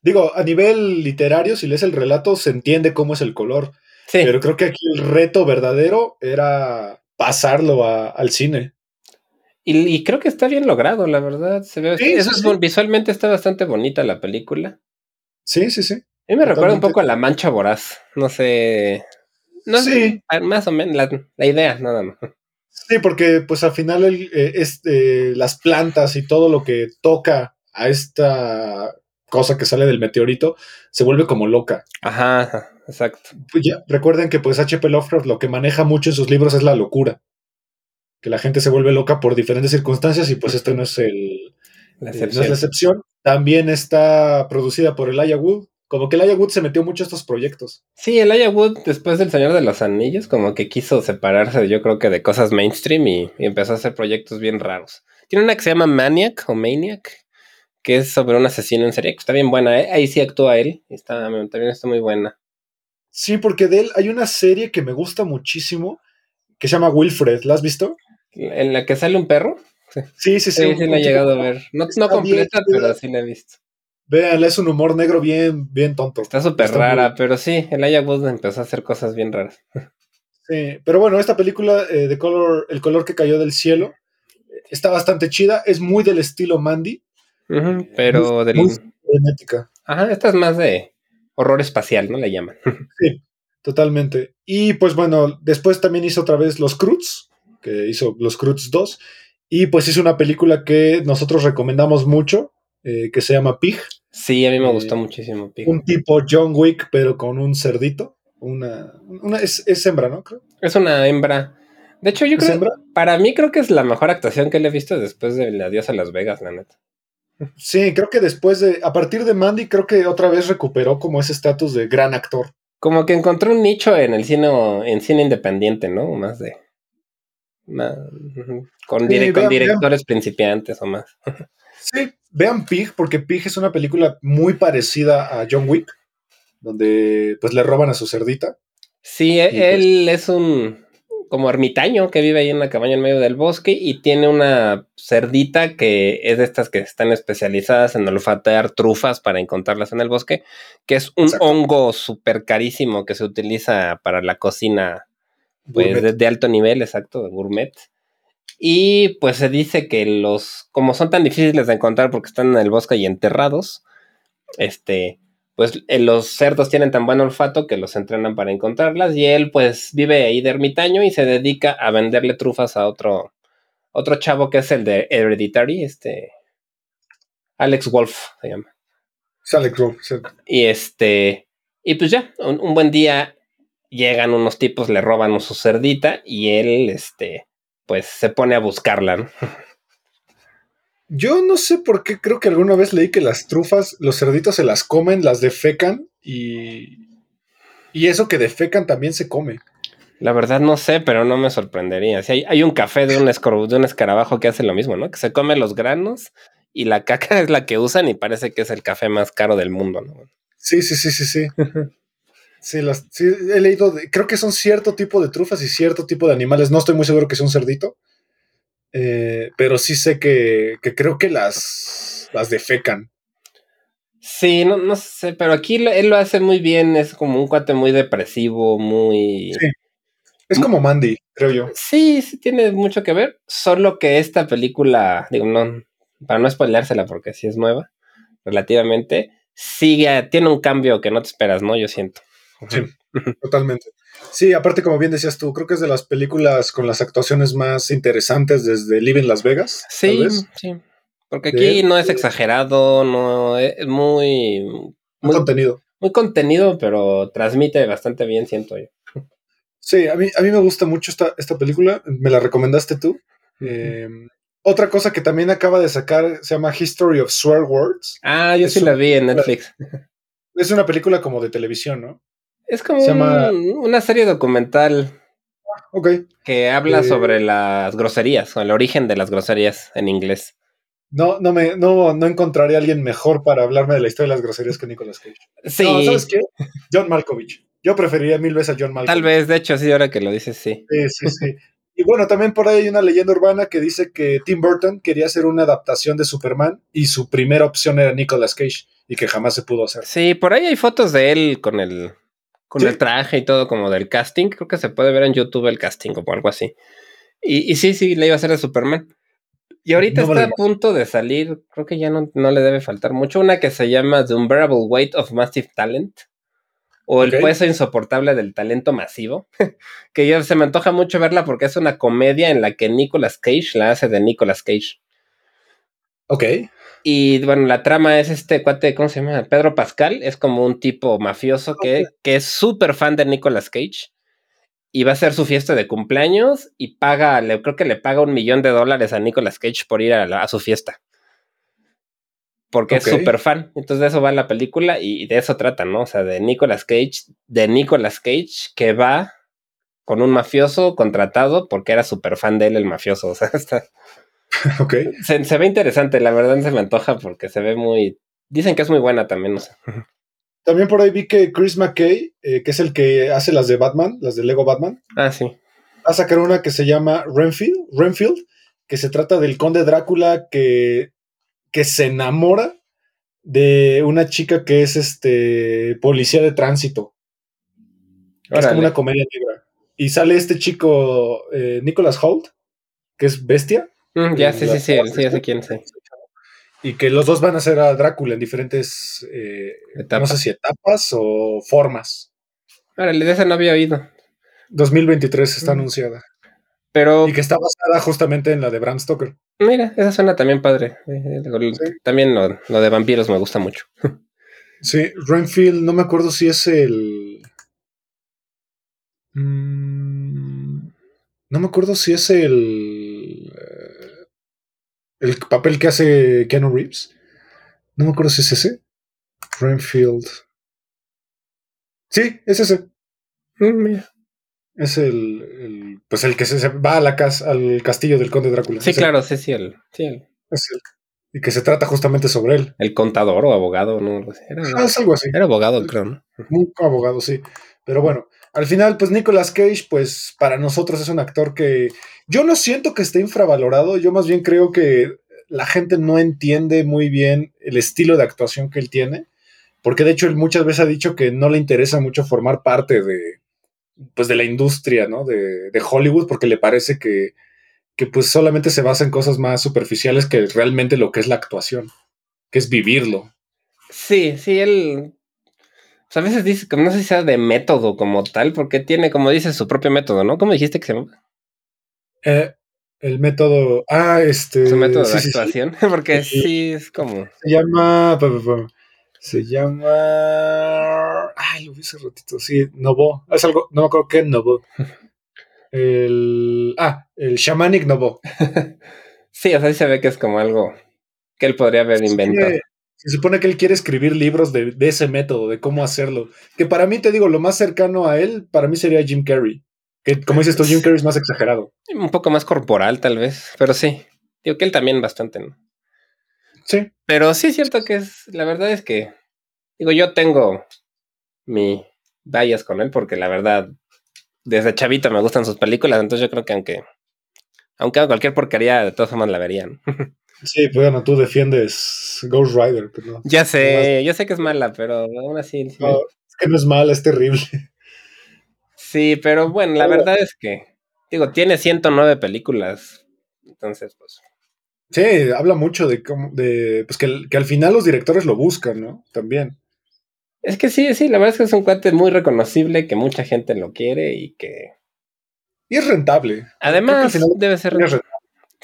digo, a nivel literario, si lees el relato, se entiende cómo es el color. Sí, Pero creo que aquí el reto verdadero era pasarlo a- al cine. y, y creo que está bien logrado, la verdad. Se ve, Sí, eso sí, es sí. visualmente está bastante bonita la película. Sí, sí, sí. A mí me recuerda un poco a La Mancha Voraz. No sé. No sé, Sí. más o menos la, la idea, nada más. Sí, porque pues al final el, eh, es, eh, las plantas y todo lo que toca a esta cosa que sale del meteorito se vuelve como loca. Ajá, exacto. Pues ya, recuerden que pues H.P. Lovecraft lo que maneja mucho en sus libros es la locura. Que la gente se vuelve loca por diferentes circunstancias y pues este no es el, La eh, no es excepción. la excepción. También está producida por Elijah Wood. Como que Elijah Wood se metió mucho a estos proyectos. Sí, Elijah Wood, después del Señor de los Anillos, como que quiso separarse, yo creo que de cosas mainstream y, y empezó a hacer proyectos bien raros. Tiene una que se llama Maniac o Maniac, que es sobre un asesino en serie, que está bien buena. ¿eh? Ahí sí actúa él, está, también está muy buena. Sí, porque de él hay una serie que me gusta muchísimo que se llama Wilfred. ¿La has visto? En la que sale un perro, Sí, sí, sí. sí, sí, la he llegado a ver. No, no completa, pero sí la he visto. Véanla, es un humor negro bien, bien tonto. Está súper rara, muy- pero sí, Elijah Wood empezó a hacer cosas bien raras. Sí, pero bueno, esta película eh, de color, El color que cayó del cielo está bastante chida, es muy del estilo Mandy, Pero del... muy. Ajá, esta es más de horror espacial, ¿no? Le llaman. Sí, totalmente. Y pues bueno, después también hizo otra vez Los Cruz, que hizo Los Cruz 2, y pues hizo una película que nosotros recomendamos mucho, eh, que se llama Pig, Sí, a mí me Eh, gustó muchísimo. Pig. un tipo John Wick, pero con un cerdito. Una, una es, es hembra, ¿no? Creo. Es una hembra. De hecho, yo ¿Es creo, hembra? para mí creo que es la mejor actuación que le he visto después del Adiós a Las Vegas, la neta. Sí, creo que después de, a partir de Mandy, creo que otra vez recuperó como ese estatus de gran actor. Como que encontró un nicho en el cine, en cine independiente, ¿no? Más de... más- con, Sí, dire- con vean- directores principiantes o más. Sí, vean Pig, porque Pig es una película muy parecida a John Wick, donde pues le roban a su cerdita. Sí, pues él es un como ermitaño que vive ahí en una cabaña en medio del bosque y tiene una cerdita que es de estas que están especializadas en olfatear trufas para encontrarlas en el bosque, que es un Exacto. hongo súper carísimo que se utiliza para la cocina pues de alto nivel, exacto, de gourmet. Y pues se dice que los, como son tan difíciles de encontrar porque están en el bosque y enterrados, este, pues eh, los cerdos tienen tan buen olfato que los entrenan para encontrarlas y él pues vive ahí de ermitaño y se dedica a venderle trufas a otro, otro chavo que es el de Hereditary, este, Alex Wolf se llama. Sale Crow, sí. Y este, y pues ya, un, un buen día llegan unos tipos, le roban su cerdita y él, este, pues se pone a buscarla, ¿no? Yo no sé por qué, creo que alguna vez leí que las trufas, los cerditos se las comen, las defecan y, y eso que defecan también se come. La verdad no sé, pero no me sorprendería. Si hay, hay un café de un, de un escarabajo que hace lo mismo, ¿no? Que se come los granos y la caca es la que usan y parece que es el café más caro del mundo, ¿no? Sí, sí, sí, sí, sí. Sí, las, sí, he leído, de- creo que son cierto tipo de trufas y cierto tipo de animales. No estoy muy seguro que sea un cerdito, eh, pero sí sé que, que creo que las, las defecan. Sí, no, no sé, pero aquí lo- él lo hace muy bien, es como un cuate muy depresivo, muy... Sí. Es como Mandy, creo yo. Sí, sí tiene mucho que ver, solo que esta película, digo, no, para no spoilársela porque sí es nueva, relativamente, sigue, tiene un cambio que no te esperas, ¿no? Yo siento. Sí. Totalmente. Sí, aparte, como bien decías tú, creo que es de las películas con las actuaciones más interesantes desde Living Las Vegas. Sí, sí. Porque De- aquí no es exagerado, no es muy, muy, contenido. muy contenido, pero transmite bastante bien, siento yo. Sí, a mí, a mí me gusta mucho esta, esta película. Me la recomendaste tú. Eh, otra cosa que también acaba de sacar se llama History of Swear Words. Ah, yo Es sí la vi en Netflix. Es una película como de televisión, ¿no? Es como Se llama- un- una serie documental. ok. Que habla Eh. sobre las groserías, o el origen de las groserías en inglés. No, no, me, no, no encontraré a alguien mejor para hablarme de la historia de las groserías que Nicolas Cage. Sí, No, ¿sabes qué? John Malkovich. Yo preferiría mil veces a John Malkovich. tal vez, de hecho, sí, ahora que lo dices, sí. Sí, sí, sí. Y bueno, también por ahí hay una leyenda urbana que dice que Tim Burton quería hacer una adaptación de Superman y su primera opción era Nicolas Cage y que jamás se pudo hacer. Sí, por ahí hay fotos de él con el, con Sí. el traje y todo como del casting. Creo que se puede ver en YouTube el casting o algo así. Y, y sí, sí, le iba a hacer de Superman. Y ahorita No está a punto de salir, creo que ya no, no le debe faltar mucho, una que se llama The Unbearable Weight of Massive Talent. O el peso insoportable del talento masivo. que ya se me antoja mucho verla porque es una comedia en la que Nicolas Cage la hace de Nicolas Cage. Ok. Y bueno, la trama es este cuate, ¿cómo se llama? Pedro Pascal, es como un tipo mafioso que, que es súper fan de Nicolas Cage. Y va a hacer su fiesta de cumpleaños y paga, le, creo que le paga un millón de dólares a Nicolas Cage por ir a, la- a su fiesta. Porque es súper fan. Entonces de eso va la película y de eso trata, ¿no? O sea, de Nicolas Cage, de Nicolas Cage que va con un mafioso contratado porque era súper fan de él el mafioso. O sea, está, Ok. se, se ve interesante, la verdad se me antoja porque se ve muy. Dicen que es muy buena también, no sé. También por ahí vi que Chris McKay, eh, que es el que hace las de Batman, las de Lego Batman, Ah, sí. va a sacar una que se llama Renfield, Renfield que se trata del conde Drácula que, que se enamora de una chica que es este policía de tránsito. Es como una comedia negra. Y sale este chico, eh, Nicholas Holt, que es bestia. Mm, ya, sí, sí, sí, sí, ya sé quién, sí. Y que los dos van a ser a Drácula en diferentes, eh, no sé si etapas o formas. Órale, de esa no había oído. 2023 está Mm. anunciada. Pero Y que está basada justamente en la de Bram Stoker. mira, esa suena también padre. Eh, eh, Sí. También lo, lo de vampiros me gusta mucho. Sí, Renfield, no me acuerdo si es el. Mm, no me acuerdo si es el. El papel que hace Keanu Reeves. No me acuerdo si es ese. Renfield. Sí, es ese. Mm, mira. Es el, el- pues el que se, va a la casa, al castillo del conde Drácula. Sí, Es claro, sí, sí, el, sí, el, es el- y que se trata justamente sobre él. el contador o abogado, no. Era, Ah, es algo así. era abogado, creo, ¿no? Un abogado, sí. Pero bueno, al final, pues Nicolas Cage, pues para nosotros es un actor que yo no siento que esté infravalorado, yo más bien creo que la gente no entiende muy bien el estilo de actuación que él tiene, porque de hecho él muchas veces ha dicho que no le interesa mucho formar parte de, pues de la industria, ¿no? De, de Hollywood, porque le parece que, que pues solamente se basa en cosas más superficiales que realmente lo que es la actuación, que es vivirlo. Sí, sí, él. Pues, a veces dice, como no sé si sea de método como tal, porque tiene, como dice, su propio método, ¿no? ¿Cómo dijiste que se llama? Eh, el método. Ah, este. Su método sí, de sí, sí. actuación. Porque Sí. es como. Se llama. Se llama. Ay, lo vi hace ratito. Sí, Novo. Es algo. No me acuerdo qué Novo. El. Ah, el Shamanic Novo. Sí, o sea, sí se ve que es como algo que él podría haber inventado. Se, supone que él quiere escribir libros de, de ese método, de cómo hacerlo. Que para mí, te digo, lo más cercano a él, para mí sería Jim Carrey. Que como dices tú, Jim Carrey es más exagerado. Un poco más corporal, tal vez. Pero sí. Digo que él también bastante, ¿no? Sí. Pero sí es cierto que es. La verdad es que. Digo, yo tengo mi bias con él, porque la verdad, desde chavito me gustan sus películas. Entonces yo creo que aunque. Aunque cualquier porquería, de todas formas la verían. Sí, pues bueno, tú defiendes Ghost Rider. Pero no. Ya sé, yo sé que es mala, pero aún así. sí. No, es que no es mala, es terrible. Sí, pero bueno, la verdad es que. Digo, tiene 109 películas. Entonces, pues. Sí, habla mucho de cómo, de, pues que, al- que al final los directores lo buscan, ¿no? También. Es que sí, sí, la verdad es que es un cuate muy reconocible, que mucha gente lo quiere y que. Y es rentable. Además, debe ser. rentable.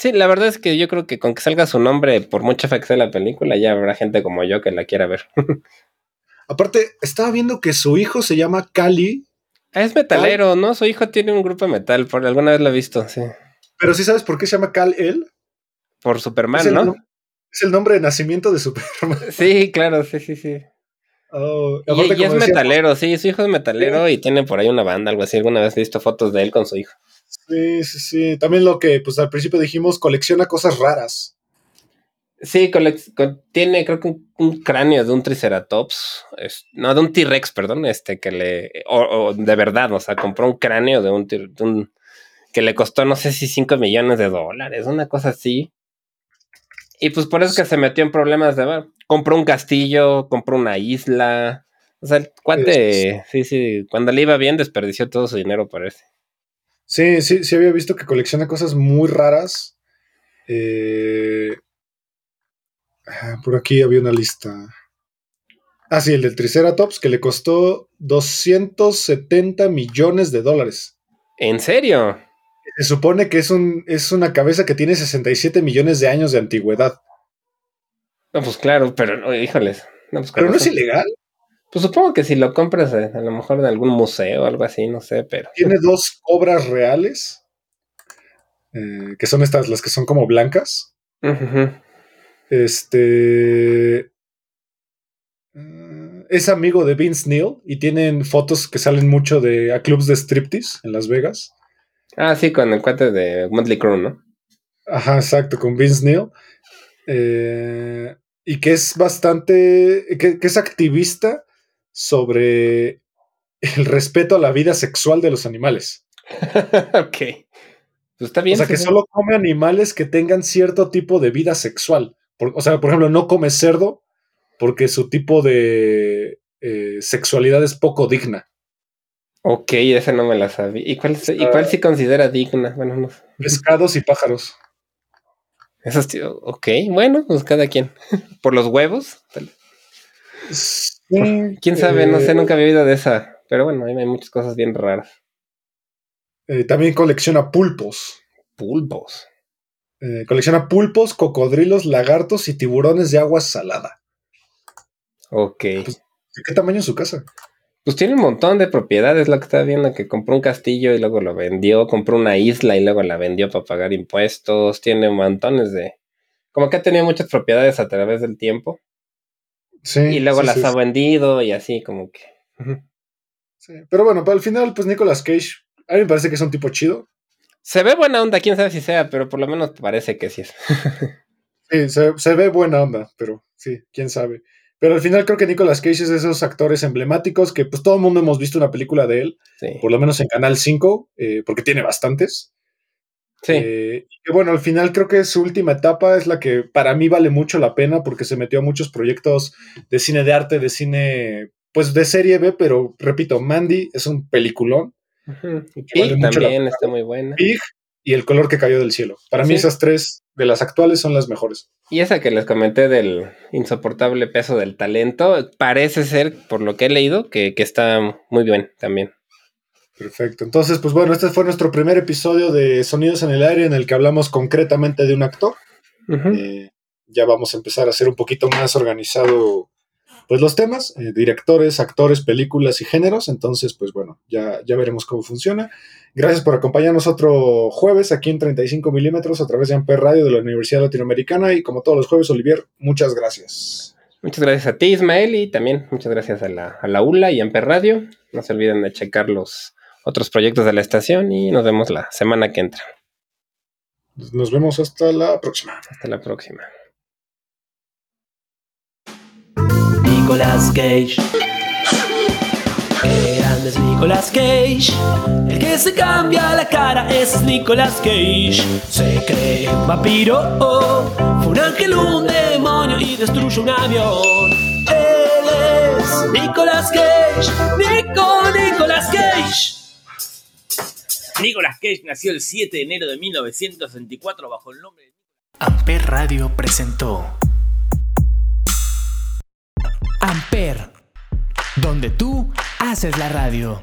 Sí, la verdad es que yo creo que con que salga su nombre, por mucha fe que sea la película, ya habrá gente como yo que la quiera ver. Aparte, estaba viendo que su hijo se llama Cali, es metalero, ¿no? Su hijo tiene un grupo de metal, por alguna vez lo he visto, sí. pero ¿sí sabes por qué se llama Cal él? Por Superman, el, ¿no? es el nombre de nacimiento de Superman. Sí, claro, sí, sí, sí. Oh, Y, aparte, y es decía- metalero, sí, su hijo es metalero y tiene por ahí una banda, algo así. Alguna vez he visto fotos de él con su hijo. Sí, sí, sí. También lo que, pues al principio dijimos, colecciona cosas raras. Sí, tiene creo que un, un cráneo de un triceratops, es- no, de un T-Rex, perdón, este que le, o, o de verdad, o sea, compró un cráneo de un, de un- que le costó no sé si 5 millones de dólares, una cosa así. Y pues por eso que se metió en problemas de, bueno, compró un castillo, compró una isla, o sea, el cuate, sí, sí, cuando le iba bien desperdició todo su dinero, parece. Sí, sí, sí había visto que colecciona cosas muy raras. Eh, ah, por aquí había una lista. Ah, sí, el del Triceratops, que le costó 270 millones de dólares. ¿En serio? Se supone que es, un, es una cabeza que tiene 67 millones de años de antigüedad. No, pues claro, pero no, híjoles. No, pues Pero no es ilegal. Pues supongo que si lo compras eh, a lo mejor en algún museo o algo así, no sé, pero. Tiene dos cobras reales, eh, que son estas, las que son como blancas. Ujú. Este. eh, Es amigo de Vince Neil y tienen fotos que salen mucho de a clubs de striptease en Las Vegas. Ah, sí, con el cuate de Motley Crue, ¿no? Ajá, exacto, con Vince Neil. Eh, y que es bastante. Que, que es activista sobre el respeto a la vida sexual de los animales. ok. Pues está bien. o sea, que solo come animales que tengan cierto tipo de vida sexual. Por- o sea, por ejemplo, no come cerdo porque su tipo de eh, sexualidad es poco digna. Ok, esa no me la sabía. ¿Y cuál, ¿Y cuál sí considera digna? Bueno, no. Pescados y pájaros. Esos tío, ok, bueno, pues cada quien. Por los huevos. tal- Quién sabe, no sé, eh, nunca había oído de esa. Pero bueno, ahí hay muchas cosas bien raras. eh, también colecciona pulpos. Pulpos. Eh, colecciona pulpos, cocodrilos, lagartos y tiburones de agua salada. Ok. ¿De qué tamaño es su casa? Pues tiene un montón de propiedades, lo que estaba viendo, que compró un castillo y luego lo vendió, compró una isla y luego la vendió para pagar impuestos, tiene montones de... Como que ha tenido muchas propiedades a través del tiempo Sí. y luego sí, las sí, ha vendido y así como que... Pero bueno, el final, pues Nicolas Cage, a mí me parece que es un tipo chido. Se ve buena onda, quién sabe si sea, pero por lo menos parece que sí es. Sí, se, se ve buena onda, pero sí, quién sabe. Pero al final creo que Nicolas Cage es de esos actores emblemáticos que pues todo el mundo hemos visto una película de él, por lo menos en Canal 5, eh, porque tiene bastantes. Sí. Eh, y bueno, al final creo que su última etapa es la que para mí vale mucho la pena porque se metió a muchos proyectos de cine de arte, de cine, pues de serie B, pero repito, Mandy es un peliculón. Y vale también está muy buena. Pig y El color que cayó del cielo. Para mí Sí. esas tres de las actuales son las mejores. Y esa que les comenté del insoportable peso del talento, parece ser, por lo que he leído, que, que está muy bien también. Perfecto. Entonces, pues bueno, este fue nuestro primer episodio de Sonidos en el Aire en el que hablamos concretamente de un actor. Eh, ya vamos a empezar a hacer un poquito más organizado pues los temas, eh, directores, actores, películas y géneros. Entonces, pues bueno, ya, ya veremos cómo funciona. Gracias por acompañarnos otro jueves aquí en 35 milímetros a través de Amper Radio de la Universidad Latinoamericana. Y como todos los jueves, Olivier, muchas gracias. Muchas gracias a ti, Ismael, y también muchas gracias a la, a la ULA y Amper Radio. No se olviden de checar los otros proyectos de la estación y nos vemos la semana que entra. Nos vemos hasta la próxima. Hasta la próxima. Nicolas Cage. Qué grande es Nicolas Cage. El que se cambia la cara ese es Nicolas Cage. Se cree un vampiro, fue un ángel, un demonio y destruye un avión. Él es Nicolas Cage. Nico, Nicolas Cage. Nicolas Cage nació el 7 de enero de 1964 bajo el nombre de... Amper Radio presentó Amper, donde tú haces la radio.